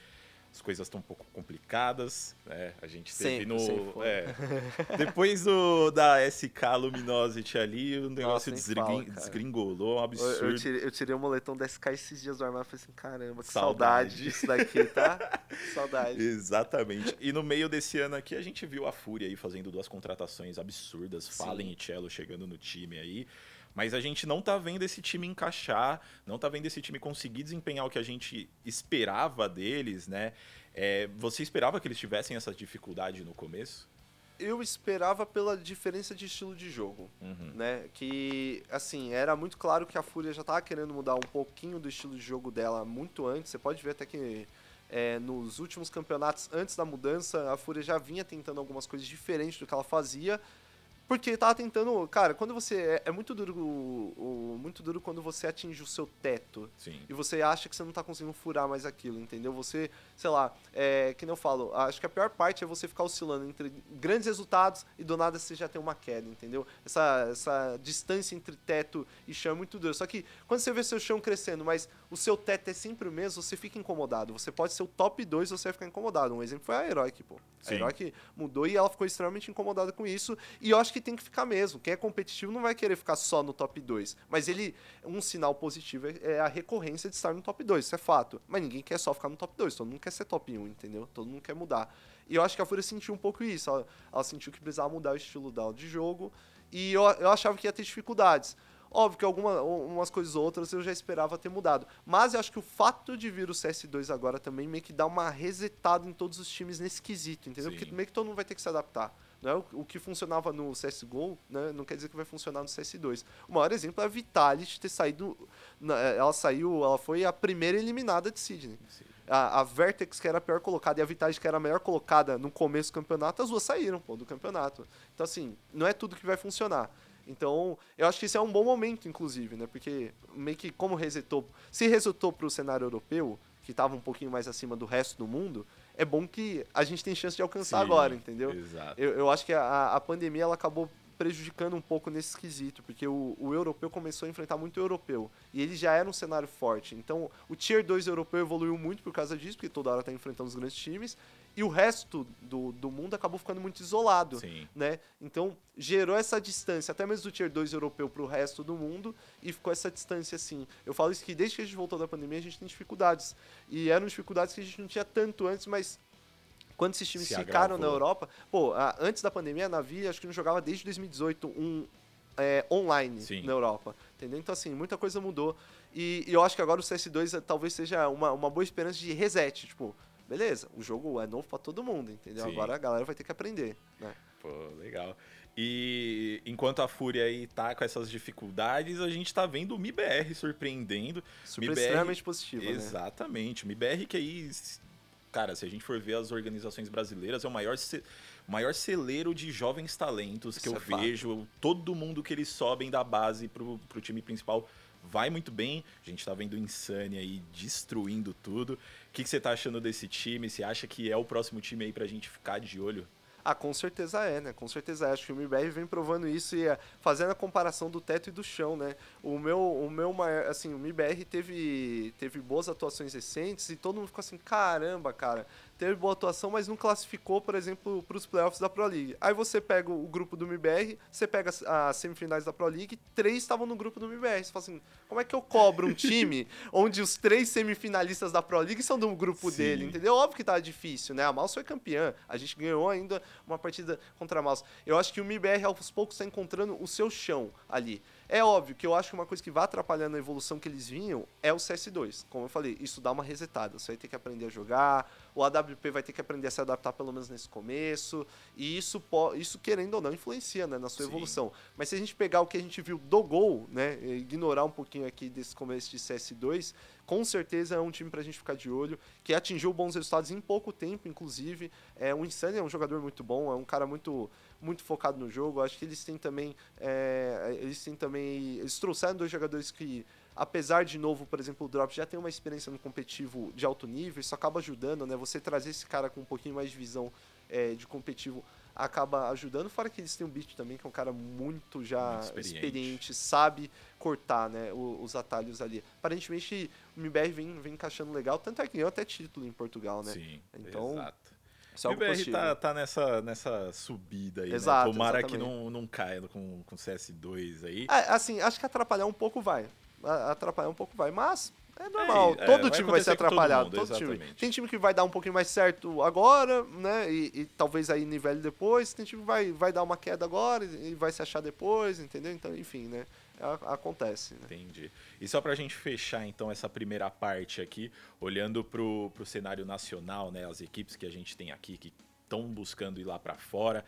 as coisas estão um pouco complicadas, né? A gente teve sempre, no. Sempre é, [LAUGHS] depois do, da SK Luminosity ali, o negócio Nossa, fala, desgringolou, um absurdo. Eu, eu, tirei, eu, tirei, o moletom da SK esses dias do armário e falei assim: caramba, que saudade, saudade disso daqui, tá? [LAUGHS] saudade. Exatamente. E no meio desse ano aqui, a gente viu a Fúria aí fazendo duas contratações absurdas, Fallen e Cello chegando no time aí. Mas a gente não tá vendo esse time encaixar, não tá vendo esse time conseguir desempenhar o que a gente esperava deles, né? É, você esperava que eles tivessem essa dificuldade no começo? Eu esperava pela diferença de estilo de jogo, uhum. né? Que, assim, era muito claro que a Fúria já tava querendo mudar um pouquinho do estilo de jogo dela muito antes. Você pode ver até que é, nos últimos campeonatos, antes da mudança, a Fúria já vinha tentando algumas coisas diferentes do que ela fazia. Porque tava tentando. Cara, quando você. É, é muito duro. O, o, muito duro quando você atinge o seu teto. Sim. E você acha que você não tá conseguindo furar mais aquilo, entendeu? Você, sei lá, é, que nem eu falo, acho que a pior parte é você ficar oscilando entre grandes resultados e do nada você já tem uma queda, entendeu? Essa, essa distância entre teto e chão é muito dura. Só que quando você vê seu chão crescendo, mas o seu teto é sempre o mesmo, você fica incomodado. Você pode ser o top 2 você vai ficar incomodado. Um exemplo foi a Heroic, pô. A Heroic mudou e ela ficou extremamente incomodada com isso. E eu acho que tem que ficar mesmo. Quem é competitivo não vai querer ficar só no top 2. Mas ele. Um sinal positivo é, é a recorrência de estar no top 2, isso é fato. Mas ninguém quer só ficar no top 2. Todo mundo quer ser top 1, entendeu? Todo mundo quer mudar. E eu acho que a Fúria sentiu um pouco isso. Ela, ela sentiu que precisava mudar o estilo dela de jogo. E eu, eu achava que ia ter dificuldades. Óbvio que algumas umas coisas outras eu já esperava ter mudado. Mas eu acho que o fato de vir o CS2 agora também meio que dá uma resetada em todos os times nesse quesito, entendeu? Sim. Porque meio que todo mundo vai ter que se adaptar. Não é o, o que funcionava no CSGO, né, não quer dizer que vai funcionar no CS2. O maior exemplo é a Vitality ter saído. na- Ela saiu, ela foi a primeira eliminada de Sydney. Sim. A, a Vertex, que era a pior colocada, e a Vitality, que era a melhor colocada no começo do campeonato, as duas saíram, pô, do campeonato. Então, assim, não é tudo que vai funcionar. Então, eu acho que isso é um bom momento, inclusive, né? Porque meio que como resetou. Se resetou pro cenário europeu, que estava um pouquinho mais acima do resto do mundo, é bom que a gente tem chance de alcançar Sim, agora, entendeu? Exato. Eu, eu acho que a, a pandemia ela acabou prejudicando um pouco nesse esquisito, porque o, o europeu começou a enfrentar muito o europeu, e ele já era um cenário forte. Então, o Tier 2 europeu evoluiu muito por causa disso, porque toda hora tá enfrentando os grandes times, e o resto do, do mundo acabou ficando muito isolado, Sim. né? Então, gerou essa distância, até mesmo do Tier 2 europeu pro resto do mundo, e ficou essa distância assim. Eu falo isso que desde que a gente voltou da pandemia, a gente tem dificuldades. E eram dificuldades que a gente não tinha tanto antes, mas quando esses times Se ficaram na agravou. Europa, pô, a- antes da pandemia, a Navi acho que não jogava desde 2018 um é, online Sim. na Europa, entendeu? Então, assim, muita coisa mudou. E, e eu acho que agora o CS2 é- talvez seja uma, uma boa esperança de reset, tipo, beleza, o jogo é novo pra todo mundo, entendeu? Sim. Agora a galera vai ter que aprender, né? Pô, legal. E enquanto a Fúria aí tá com essas dificuldades, a gente tá vendo o MIBR surpreendendo. MIBR extremamente positiva, né? Exatamente. O MIBR que aí, cara, se a gente for ver as organizações brasileiras, é o maior, ce- maior celeiro de jovens talentos que Isso eu é fato. vejo. Todo mundo que eles sobem da base pro, pro time principal vai muito bem. A gente tá vendo o Insane aí destruindo tudo. Que, que você tá achando desse time? Você acha que é o próximo time aí pra gente ficar de olho? Ah, com certeza é, né? Com certeza é. Acho que o MIBR vem provando isso e é, fazendo a comparação do teto e do chão, né? O meu, o meu maior, assim, o MIBR teve, teve boas atuações recentes e todo mundo ficou assim, caramba, cara, teve boa atuação, mas não classificou, por exemplo, para os playoffs da Pro League. Aí você pega o grupo do MIBR, você pega as, as semifinais da Pro League, três estavam no grupo do MIBR. Você fala assim, como é que eu cobro um time [LAUGHS] onde os três semifinalistas da Pro League são do grupo Sim. dele, entendeu? Óbvio que tá difícil, né? A Mouse foi campeã, a gente ganhou ainda uma partida contra a Mouse. Eu acho que o MIBR aos poucos está encontrando o seu chão ali. É óbvio que eu acho que uma coisa que vai atrapalhando a evolução que eles vinham é o CS2. Como eu falei, isso dá uma resetada. Você vai ter que aprender a jogar, o AWP vai ter que aprender a se adaptar pelo menos nesse começo, e isso, isso querendo ou não, influencia né, na sua Sim. evolução. Mas se a gente pegar o que a gente viu do gol, né, ignorar um pouquinho aqui desse começo de CS2, com certeza é um time pra gente ficar de olho, que atingiu bons resultados em pouco tempo, inclusive. É, o Insane é um jogador muito bom, é um cara muito, muito focado no jogo. Acho que eles têm também. é, eles têm também. Eles trouxeram dois jogadores que, apesar de novo, por exemplo, o Drop já tem uma experiência no competitivo de alto nível, isso acaba ajudando, né? Você trazer esse cara com um pouquinho mais de visão é, de competitivo acaba ajudando. Fora que eles têm o Beat também, que é um cara muito já experiente. experiente, sabe cortar né, o- os atalhos ali. Aparentemente, o MBR vem, vem encaixando legal, tanto é que ganhou até título em Portugal, né? Sim, Então, exato. Isso é o algo BR tá, tá nessa, nessa subida aí, Exato, né? Tomara que exatamente. não, não caia com, com CS2 aí. É, assim, acho que atrapalhar um pouco vai. Atrapalhar um pouco vai, mas é normal. É, é, todo vai time vai ser acontecer com todo atrapalhado. mundo, todo time. Tem time que vai dar um pouquinho mais certo agora, né? E, e talvez aí nivele depois. Tem time que vai, vai dar uma queda agora e e vai se achar depois, entendeu? Então, enfim, né? A- acontece, né? Entendi. E só pra gente fechar, então, essa primeira parte aqui, olhando pro, pro cenário nacional, né? As equipes que a gente tem aqui que estão buscando ir lá pra fora.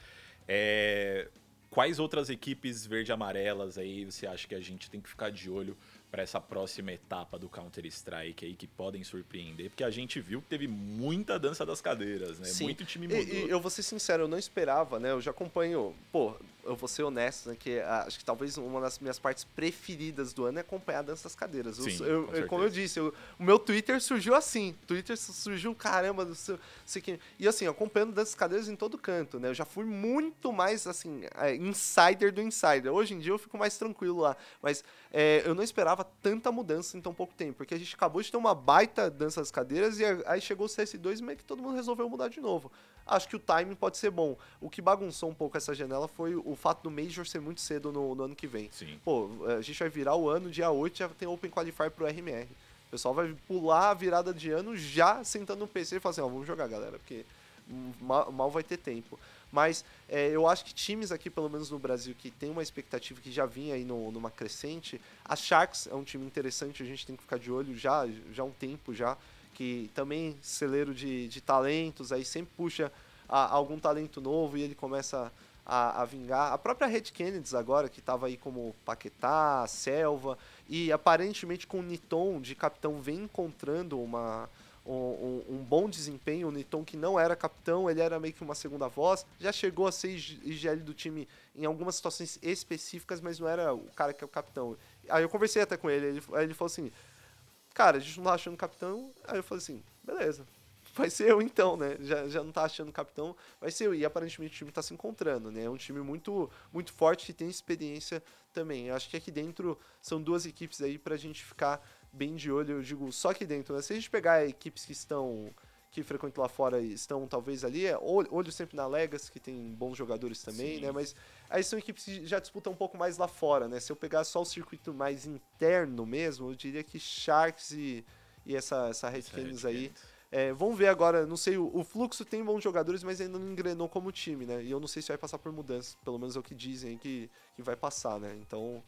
é, Quais outras equipes verde-amarelas aí você acha que a gente tem que ficar de olho para essa próxima etapa do Counter-Strike aí que podem surpreender? Porque a gente viu que teve muita dança das cadeiras, né? Sim. Muito time E, mudou. e eu vou ser sincero, eu não esperava, né? Eu já acompanho. Pô, eu vou ser honesto, né? Que acho que talvez uma das minhas partes preferidas do ano é acompanhar a dança das cadeiras. Sim, eu- com eu- como eu disse, eu- o meu Twitter surgiu assim. Twitter su- surgiu, caramba, do seu, sei que, E assim, acompanhando danças das cadeiras em todo canto, né? Eu já fui muito mais, assim, é, insider do insider. Hoje em dia eu fico mais tranquilo lá. Mas é, eu não esperava tanta mudança em tão pouco tempo. Porque a gente acabou de ter uma baita dança das cadeiras e aí chegou o CS2 e meio que todo mundo resolveu mudar de novo. Acho que o timing pode ser bom. O que bagunçou um pouco essa janela foi o fato do Major ser muito cedo no, no ano que vem. Sim. Pô, a gente vai virar o ano, dia 8 já tem Open Qualifier pro RMR. O pessoal vai pular a virada de ano já sentando no PC e falar assim, ó, vamos jogar, galera, porque mal, mal vai ter tempo. Mas é, eu acho que times aqui, pelo menos no Brasil, que tem uma expectativa que já vinha aí no, numa crescente, a Sharks é um time interessante, a gente tem que ficar de olho já, já há um tempo já, que também celeiro de, de talentos, aí sempre puxa a, algum talento novo e ele começa a, a vingar. A própria Red Kennedy agora, que estava aí como Paquetá, Selva, e aparentemente com o Niton de capitão vem encontrando uma, um, um, bom desempenho. O Niton, que não era capitão, ele era meio que uma segunda voz. Já chegou a ser IGL do time em algumas situações específicas, mas não era o cara que é o capitão. Aí eu conversei até com ele, ele, aí ele falou assim: Cara, a gente não tá achando capitão. Aí eu falei assim: Beleza, vai ser eu então, né? Já, já não tá achando capitão, vai ser eu. E aparentemente o time tá se encontrando, né? É um time muito, muito forte que tem experiência também. Eu acho que aqui dentro são duas equipes aí pra gente ficar bem de olho, eu digo, só aqui dentro, né? Se a gente pegar equipes que estão que frequentam lá fora e estão talvez ali, é olho sempre na Legas, que tem bons jogadores também, Sim. né? Mas aí são equipes que já disputam um pouco mais lá fora, né? Se eu pegar só o circuito mais interno mesmo, eu diria que Sharks e, e essa, essa Red Canids aí. É, vamos ver agora, não sei, o, o, Fluxo tem bons jogadores, mas ainda não engrenou como time, né? E eu não sei se vai passar por mudanças, pelo menos é o que dizem que, que vai passar, né? Então,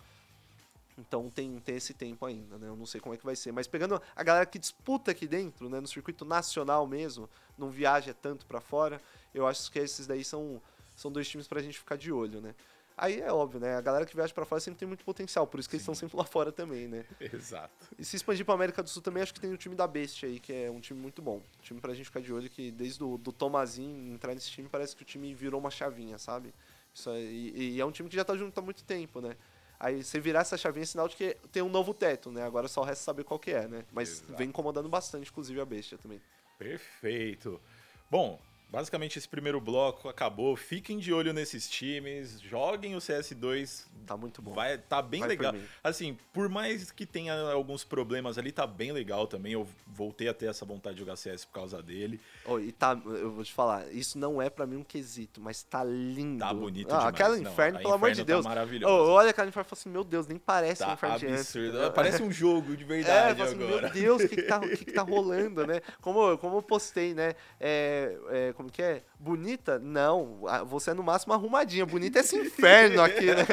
então tem, tem esse tempo ainda, né? Eu não sei como é que vai ser. Mas pegando a galera que disputa aqui dentro, né? No circuito nacional mesmo, não viaja tanto para fora, eu acho que esses daí são, são dois times pra gente ficar de olho, né? Aí é óbvio, né? A galera que viaja para fora sempre tem muito potencial, por isso que Sim. eles estão sempre lá fora também, né? [LAUGHS] Exato. E se expandir pra América do Sul também, acho que tem o time da Bestia aí, que é um time muito bom. Um time pra gente ficar de olho, que desde o do Tomazinho entrar nesse time, parece que o time virou uma chavinha, sabe? Isso aí, e, e é um time que já tá junto há muito tempo, né? Aí você virar essa chavinha é sinal de que tem um novo teto, né? Agora só resta saber qual que é, né? Mas Exato. vem incomodando bastante, inclusive, a bestia também. Perfeito. Bom, Basicamente, esse primeiro bloco acabou. Fiquem de olho nesses times, joguem o CS2. Tá muito bom. Vai, tá bem vai legal. Assim, por mais que tenha alguns problemas ali, tá bem legal também. Eu voltei a ter essa vontade de jogar CS por causa dele. Oh, e tá, eu vou te falar, isso não é para mim um quesito, mas tá lindo. Tá bonito ah, demais. Aquela inferno, pelo amor de tá Deus. Tá maravilhoso. Oh, olha aquela inferno e fala assim, meu Deus, nem parece tá um inferno absurdo. Parece um jogo de verdade é, assim, agora. Meu Deus, o que, que, tá, que, que tá [LAUGHS] rolando, né? Como, como eu postei, né? É, é, como que é? Bonita? Não. Você é no máximo arrumadinha. Bonita é esse inferno aqui, né?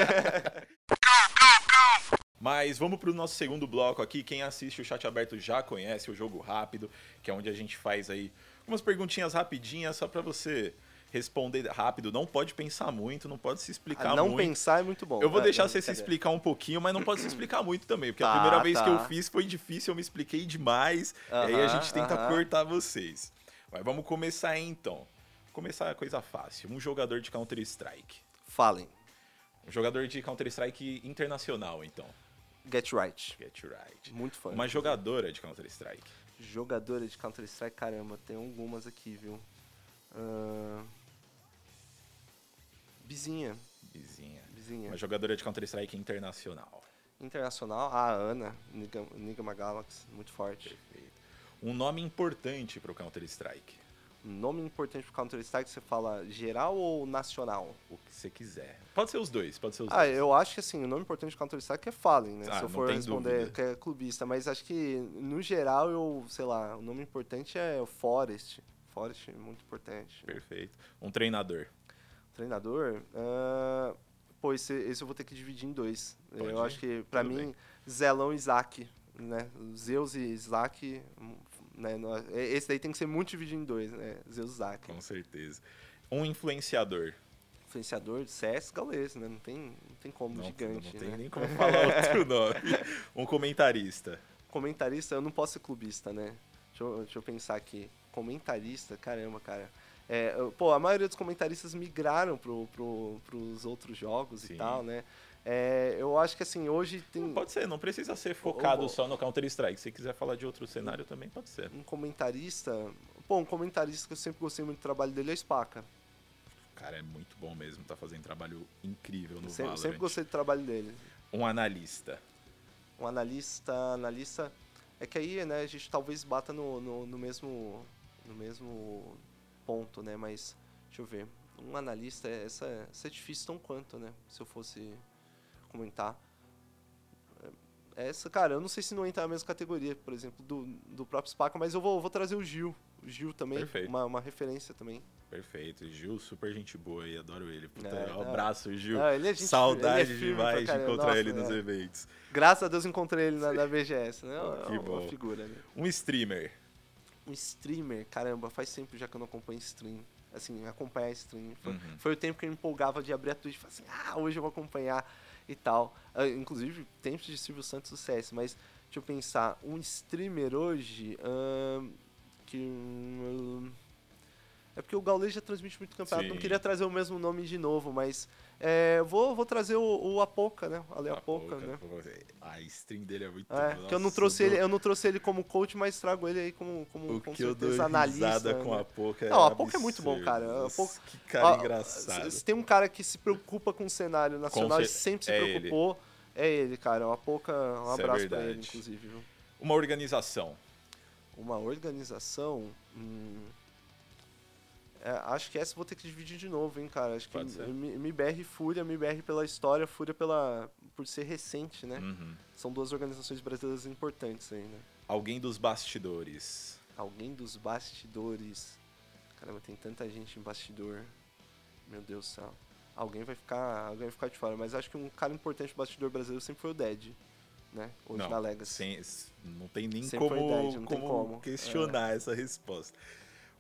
Mas vamos para o nosso segundo bloco aqui. Quem assiste o chat aberto já conhece o jogo rápido, que é onde a gente faz aí umas perguntinhas rapidinhas só para você responder rápido. Não pode pensar muito, não pode se explicar ah, não muito. Não pensar é muito bom. Eu vou é, deixar você se explicar um pouquinho, mas não pode se explicar muito também, porque tá, a primeira vez tá. que eu fiz foi difícil, eu me expliquei demais, uh -huh, e aí a gente tenta uh -huh. cortar vocês. Mas vamos começar aí, então começar a coisa fácil. Um jogador de Counter-Strike. Falem. Um jogador de Counter-Strike internacional, então. Get Right. Get Right. Muito fã. Uma jogadora de Counter-Strike. Jogadora de Counter-Strike, caramba, tem algumas aqui, viu? Uh... Bizinha. Bizinha. Bizinha. Uma jogadora de Counter-Strike internacional. Internacional, a Ana, Nigma Galaxy, muito forte. Perfeito. Um nome importante para o Counter-Strike nome importante pro Counter-Strike, você fala geral ou nacional? O que você quiser. Pode ser os dois, pode ser os ah, dois. eu acho que assim, o nome importante do Counter-Strike é Fallen, né? Ah, Se eu for responder que é clubista, mas acho que no geral eu, sei lá, o nome importante é o Forest. Forest, muito importante. Perfeito. Um treinador. Treinador? Uh, pô, esse, esse, eu vou ter que dividir em dois. Pode eu ir. acho que, para mim, bem. Zelão e Isaac. Né? Zeus e Isaac né? Esse daí tem que ser muito dividido em dois, né? Zeus Zack. Com certeza. Um influenciador. Influenciador de CS Gaules, né? Não tem, não tem como, não, gigante. Não tem né? nem como falar [LAUGHS] outro nome. Um comentarista. Comentarista, eu não posso ser clubista, né? Deixa eu, deixa eu pensar aqui. Comentarista, caramba, cara. É, pô, a maioria dos comentaristas migraram pro, pro, pros outros jogos Sim. e tal, né? É, eu acho que assim, hoje tem. Pode ser, não precisa ser focado só no Counter-Strike. Se quiser falar de outro cenário também, pode ser. Um comentarista. Bom, um comentarista que eu sempre gostei muito do trabalho dele é o Spaca. Cara, é muito bom mesmo, tá fazendo trabalho incrível no sempre, Valorant. Sempre gostei do trabalho dele. Um analista. Um analista, analista. É que aí, né, a gente talvez bata no, no, no mesmo. no mesmo ponto, né? Mas. Deixa eu ver. Um analista, essa, essa é difícil tão quanto, né? Se eu fosse comentar. É, essa, cara, eu não sei se não entra na mesma categoria, por exemplo, do, do próprio Spaca, mas eu vou, vou trazer o Gil. O Gil também, uma, uma referência também. Perfeito. Gil, super gente boa aí, adoro ele. Puta, É, um abraço, Gil. Não, ele é gente- Saudade é demais de encontrar Nossa, ele nos é. eventos. Graças a Deus encontrei ele na, na BGS, né? É Que uma, bom. uma figura, né? Um streamer. Um streamer, caramba, faz tempo já que eu não acompanho stream. Assim, acompanhar stream. Foi, Uhum. foi o tempo que eu me empolgava de abrir a Twitch e falar assim, ah, hoje eu vou acompanhar e tal. Ah, inclusive, tempos de Silvio Santos do CS, mas deixa eu pensar, um streamer hoje. ahn, que. hum, é porque o Gaules já transmite muito campeonato, não Sim. queria trazer o mesmo nome de novo, mas. É, vou, vou trazer o, o Apoca, né? O Ale A Apoca, né? A stream dele é muito É, boa. que eu não trouxe ele, eu não trouxe ele como coach, mas trago ele aí como, como O com que eu dou certeza analista. risada com né? a Poca é Não, a Poca é muito bom, cara. A Nossa, Poca- Que cara engraçado. Se tem um cara que se preocupa com o cenário nacional e sempre se é preocupou, é ele, cara. A Poca, um Isso é abraço pra ele, inclusive. Viu? Uma organização. Uma organização. hum, é, acho que essa eu vou ter que dividir de novo, hein, cara. Acho que Pode MBR e Fúria, MBR pela história, Fúria pela, por ser recente, né? Uhum. São duas organizações brasileiras importantes aí, né? Alguém dos bastidores. Alguém dos bastidores. Caramba, tem tanta gente em bastidor. Meu Deus do céu. Alguém vai ficar, alguém vai ficar de fora, mas acho que um cara importante no bastidor brasileiro sempre foi o Dead, né? Hoje não, na Legacy. sem- não tem nem como, não tem como como. É. questionar essa resposta.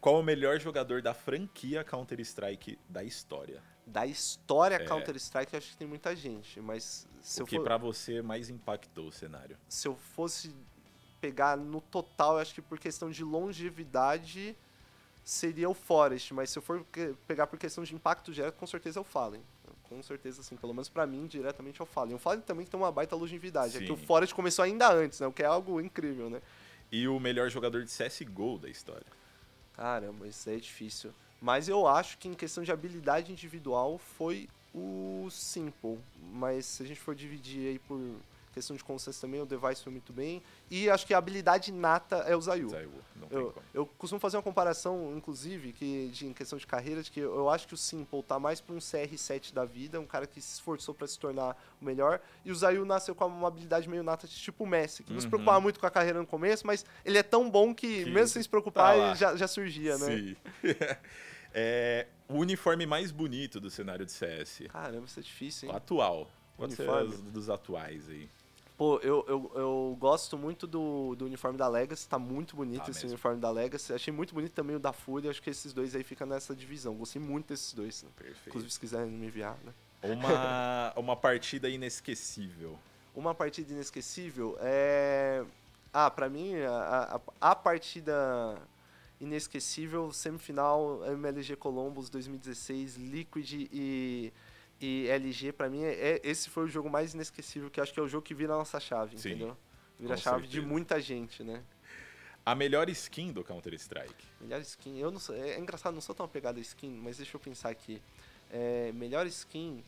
Qual o melhor jogador da franquia Counter-Strike da história? Da história É. Counter-Strike, acho que tem muita gente, mas se o eu, que for- pra você mais impactou o cenário? se eu fosse pegar no total, acho que por questão de longevidade seria o Forest, mas se eu for pegar por questão de impacto direto, com certeza é o Fallen. Com certeza, assim, pelo menos pra mim, diretamente é o Fallen. O Fallen também tem uma baita longevidade, é que o Sim. Forest começou ainda antes, né? O que é algo incrível, né? E o melhor jogador de CSGO da história? Caramba, isso é difícil. Mas eu acho que em questão de habilidade individual foi o Simple. Mas se a gente for dividir aí por questão de consenso também, o Device foi muito bem. E acho que a habilidade nata é o Zayu. Zayu, não tem Eu, como. eu costumo fazer uma comparação, inclusive, que de, em questão de carreira, de que eu, eu acho que o Simple tá mais pra um CR7 da vida, um cara que se esforçou pra se tornar o melhor, e o Zayu nasceu com uma habilidade meio nata, tipo o Messi, que não se Uhum. preocupava muito com a carreira no começo, mas ele é tão bom que, Que mesmo sem se preocupar, tá lá. ele já, já surgia, né? Sim. [LAUGHS] É, o uniforme mais bonito do cenário de CS. Caramba, isso é difícil, hein? Atual. Pode ser dos atuais aí. Pô, eu, eu, eu gosto muito do, do uniforme da Legacy, tá muito bonito Tá esse mesmo. uniforme da Legacy. Achei muito bonito também o da Fúria, acho que esses dois aí ficam nessa divisão. Gostei muito desses dois. né? Perfeito. Inclusive, se quiserem me enviar, né? Uma, [LAUGHS] uma partida inesquecível. Uma partida inesquecível é. Ah, pra mim, a, a, a partida inesquecível, semifinal MLG Columbus 2016, Liquid e, e LG, pra mim, é, esse foi o jogo mais inesquecível, que eu acho que é o jogo que vira a nossa chave, Sim, entendeu? Vira a chave de certeza. muita gente, né? A melhor skin do Counter-Strike. Melhor skin, eu não sou, é engraçado, não sou tão apegado a skin, mas deixa eu pensar aqui. É, melhor skin.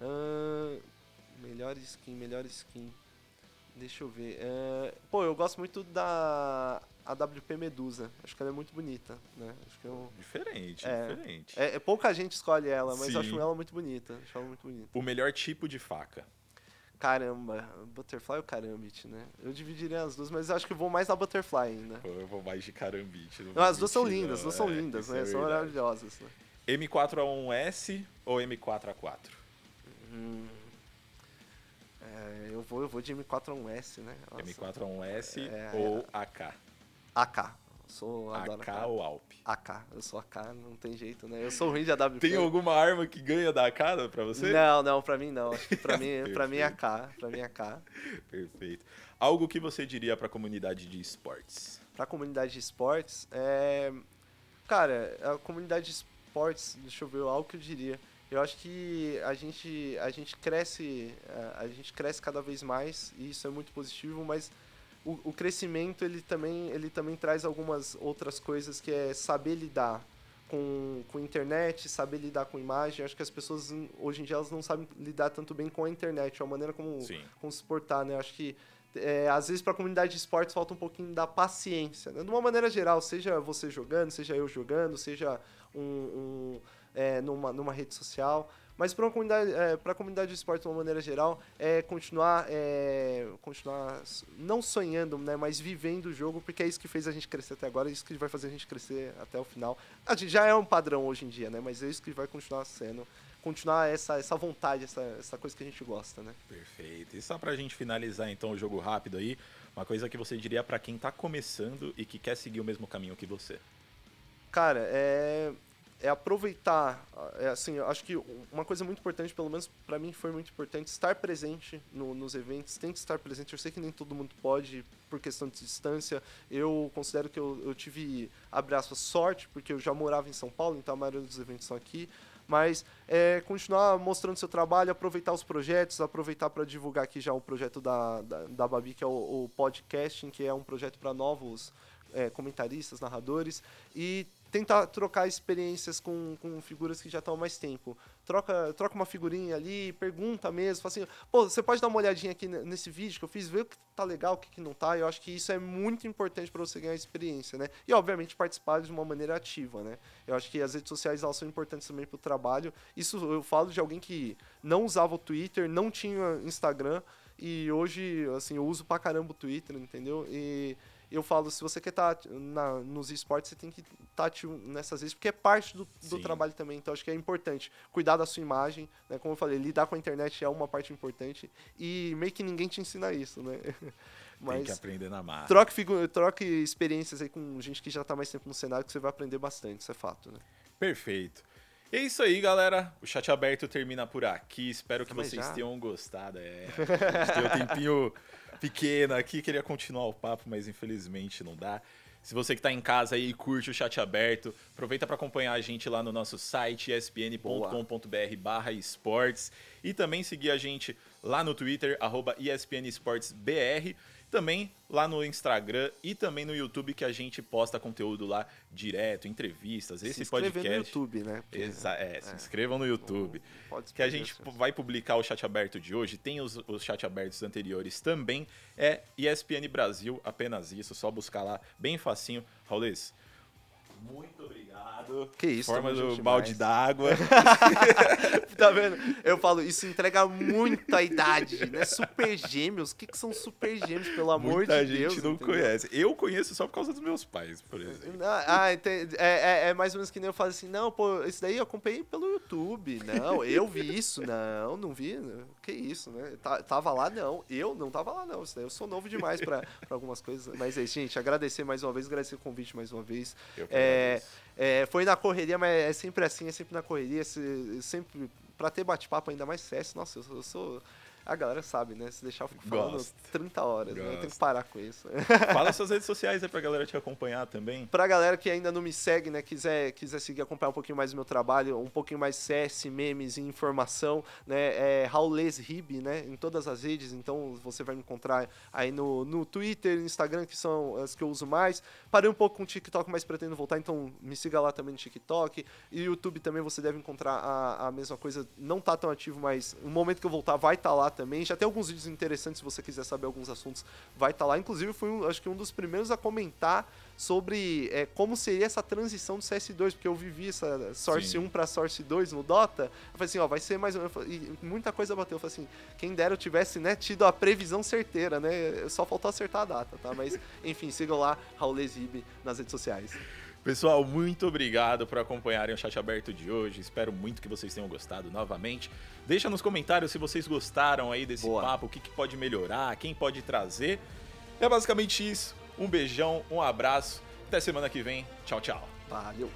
ahn, melhor skin, melhor skin. Deixa eu ver. é, pô, eu gosto muito da AWP Medusa. Acho que ela é muito bonita, né? Acho que eu, Diferente, É. diferente. é, é pouca gente escolhe ela, mas eu acho ela muito bonita. Acho ela muito bonita. O melhor tipo de faca. Caramba, Butterfly ou Karambit, né? Eu dividiria as duas, mas eu acho que vou mais na Butterfly ainda. Pô, Eu vou mais de carambite. Não, as duas são lindas, as duas são lindas, né? é são maravilhosas, né? M4A1S ou M4A4? Hum. É, eu vou, eu vou de M4A1S, né? Nossa. M4A1S É, ou AK? AK. Sou, adoro AK ou Alp? AK. Eu sou AK, não tem jeito, né? Eu sou ruim de AWP. Tem alguma arma que ganha da AK pra você? Não, não, pra mim não. Acho que pra [LAUGHS] mim, pra mim é AK. Pra mim é AK. Perfeito. Algo que você diria pra comunidade de esportes? Pra comunidade de esportes, é... Cara, a comunidade de esportes, deixa eu ver, algo que eu diria. Eu acho que a gente, a gente cresce, a gente cresce cada vez mais e isso é muito positivo, mas o, o crescimento ele também, ele também traz algumas outras coisas que é saber lidar com, com internet, saber lidar com imagem. Acho que as pessoas hum, hoje em dia elas não sabem lidar tanto bem com a internet, a maneira como, Sim. como se portar, né? Acho que é, às vezes para a comunidade de esportes falta um pouquinho da paciência, né? De uma maneira geral, seja você jogando, seja eu jogando, seja um, um, é, numa, numa rede social. Mas para a comunidade, é, pra comunidade de esporte de uma maneira geral, é continuar, é, continuar não sonhando, né, mas vivendo o jogo, porque é isso que fez a gente crescer até agora, é isso que vai fazer a gente crescer até o final. A gente já é um padrão hoje em dia, né, mas é isso que vai continuar sendo continuar essa, essa vontade, essa, essa coisa que a gente gosta, né? Perfeito. E só pra gente finalizar então o jogo rápido aí, uma coisa que você diria para quem tá começando e que quer seguir o mesmo caminho que você? Cara, é é aproveitar, é assim, acho que uma coisa muito importante, pelo menos para mim foi muito importante, estar presente no, nos eventos, tem que estar presente. Eu sei que nem todo mundo pode por questão de distância. Eu considero que eu, eu tive, abre aspas, sorte, porque eu já morava em São Paulo, então a maioria dos eventos são aqui. Mas é, continuar mostrando seu trabalho, aproveitar os projetos, aproveitar para divulgar aqui já o projeto da, da, da Babi, que é o, o podcasting, que é um projeto para novos é, comentaristas, narradores, e tentar trocar experiências com, com figuras que já estão há mais tempo. Troca, troca uma figurinha ali, pergunta mesmo, fala assim, pô, você pode dar uma olhadinha aqui nesse vídeo que eu fiz, ver o que tá legal, o que, que não tá. Eu acho que isso é muito importante para você ganhar experiência, né? E, obviamente, participar de uma maneira ativa, né? Eu acho que as redes sociais, elas são importantes também para o trabalho. Isso eu falo de alguém que não usava o Twitter, não tinha Instagram, e hoje, assim, eu uso pra caramba o Twitter, entendeu? E eu falo, se você quer estar tá nos esportes, você tem que estar tá nessas vezes, porque é parte do, do trabalho também. Então, acho que é importante cuidar da sua imagem, né? Como eu falei, lidar com a internet é uma parte importante e meio que ninguém te ensina isso, né? Mas [LAUGHS] tem que aprender na marca. Troque, troque experiências aí com gente que já está mais tempo no cenário, que você vai aprender bastante, isso é fato, né? Perfeito. E é isso aí, galera. O chat aberto termina por aqui. Espero que Mas vocês já? tenham gostado. É, a gente tem um tempinho [LAUGHS] pequena aqui, queria continuar o papo, mas infelizmente não dá. Se você que está em casa aí e curte o chat aberto, aproveita para acompanhar a gente lá no nosso site espn.com.br esportes e também seguir a gente lá no Twitter, arroba espnesportsbr também lá no Instagram e também no YouTube que a gente posta conteúdo lá direto, entrevistas, esse se podcast. no YouTube, né? Porque, Exa é, é, se inscrevam no YouTube. Pode que a gente vai publicar o chat aberto de hoje, tem os, os chat abertos anteriores também. É ESPN Brasil, apenas isso, só buscar lá, bem facinho. Raulês, muito obrigado. Que isso, Forma do balde d'água. [LAUGHS] tá vendo? Eu falo, isso entrega muita idade, né? Super gêmeos. O que, que são super gêmeos, pelo amor Muita de Deus? Muita gente não entendeu? conhece. Eu conheço só por causa dos meus pais, por exemplo. Ah, é, é, é, mais ou menos que nem eu falo assim, não, pô, isso daí eu acompanhei pelo YouTube. Não, eu vi isso. Não, não vi. Que isso, né? Tava lá, não. Eu não tava lá, não. Isso daí eu sou novo demais pra, pra algumas coisas. Mas é, gente, agradecer mais uma vez, agradecer o convite mais uma vez. É, é, foi na correria, mas é sempre assim, é sempre na correria, sempre para ter bate-papo ainda mais sério. Nossa, eu, eu sou a galera sabe, né? Se deixar eu fico falando Gosto. 30 horas, Gosto. né? Eu tenho que parar com isso. [LAUGHS] Fala suas redes sociais aí pra galera te acompanhar também. Pra galera que ainda não me segue, né? Quiser, quiser seguir, acompanhar um pouquinho mais do meu trabalho, um pouquinho mais CS, memes e informação, né? É Raules Rib, né? Em todas as redes, então você vai me encontrar aí no, no Twitter, Instagram, que são as que eu uso mais. Parei um pouco com o TikTok, mas pretendo voltar, então me siga lá também no TikTok. E YouTube também você deve encontrar a, a mesma coisa. Não tá tão ativo, mas no momento que eu voltar vai estar tá lá também. Já tem alguns vídeos interessantes, se você quiser saber alguns assuntos, vai estar tá lá. Inclusive, fui, um, acho que um dos primeiros a comentar sobre é, como seria essa transição do CS2, porque eu vivi essa Source Sim. 1 para Source 2 no Dota. Eu falei assim, ó, vai ser mais ou menos. E muita coisa bateu. Eu falei assim, quem dera eu tivesse né, tido a previsão certeira, né? Só faltou acertar a data, tá? Mas, [LAUGHS] enfim, sigam lá, Raul Lesib nas redes sociais. Pessoal, muito obrigado por acompanharem o chat aberto de hoje. Espero muito que vocês tenham gostado novamente. Deixa nos comentários se vocês gostaram aí desse Boa. papo, o que, que pode melhorar, quem pode trazer. É basicamente isso. Um beijão, um abraço. Até semana que vem. Tchau, tchau. Valeu.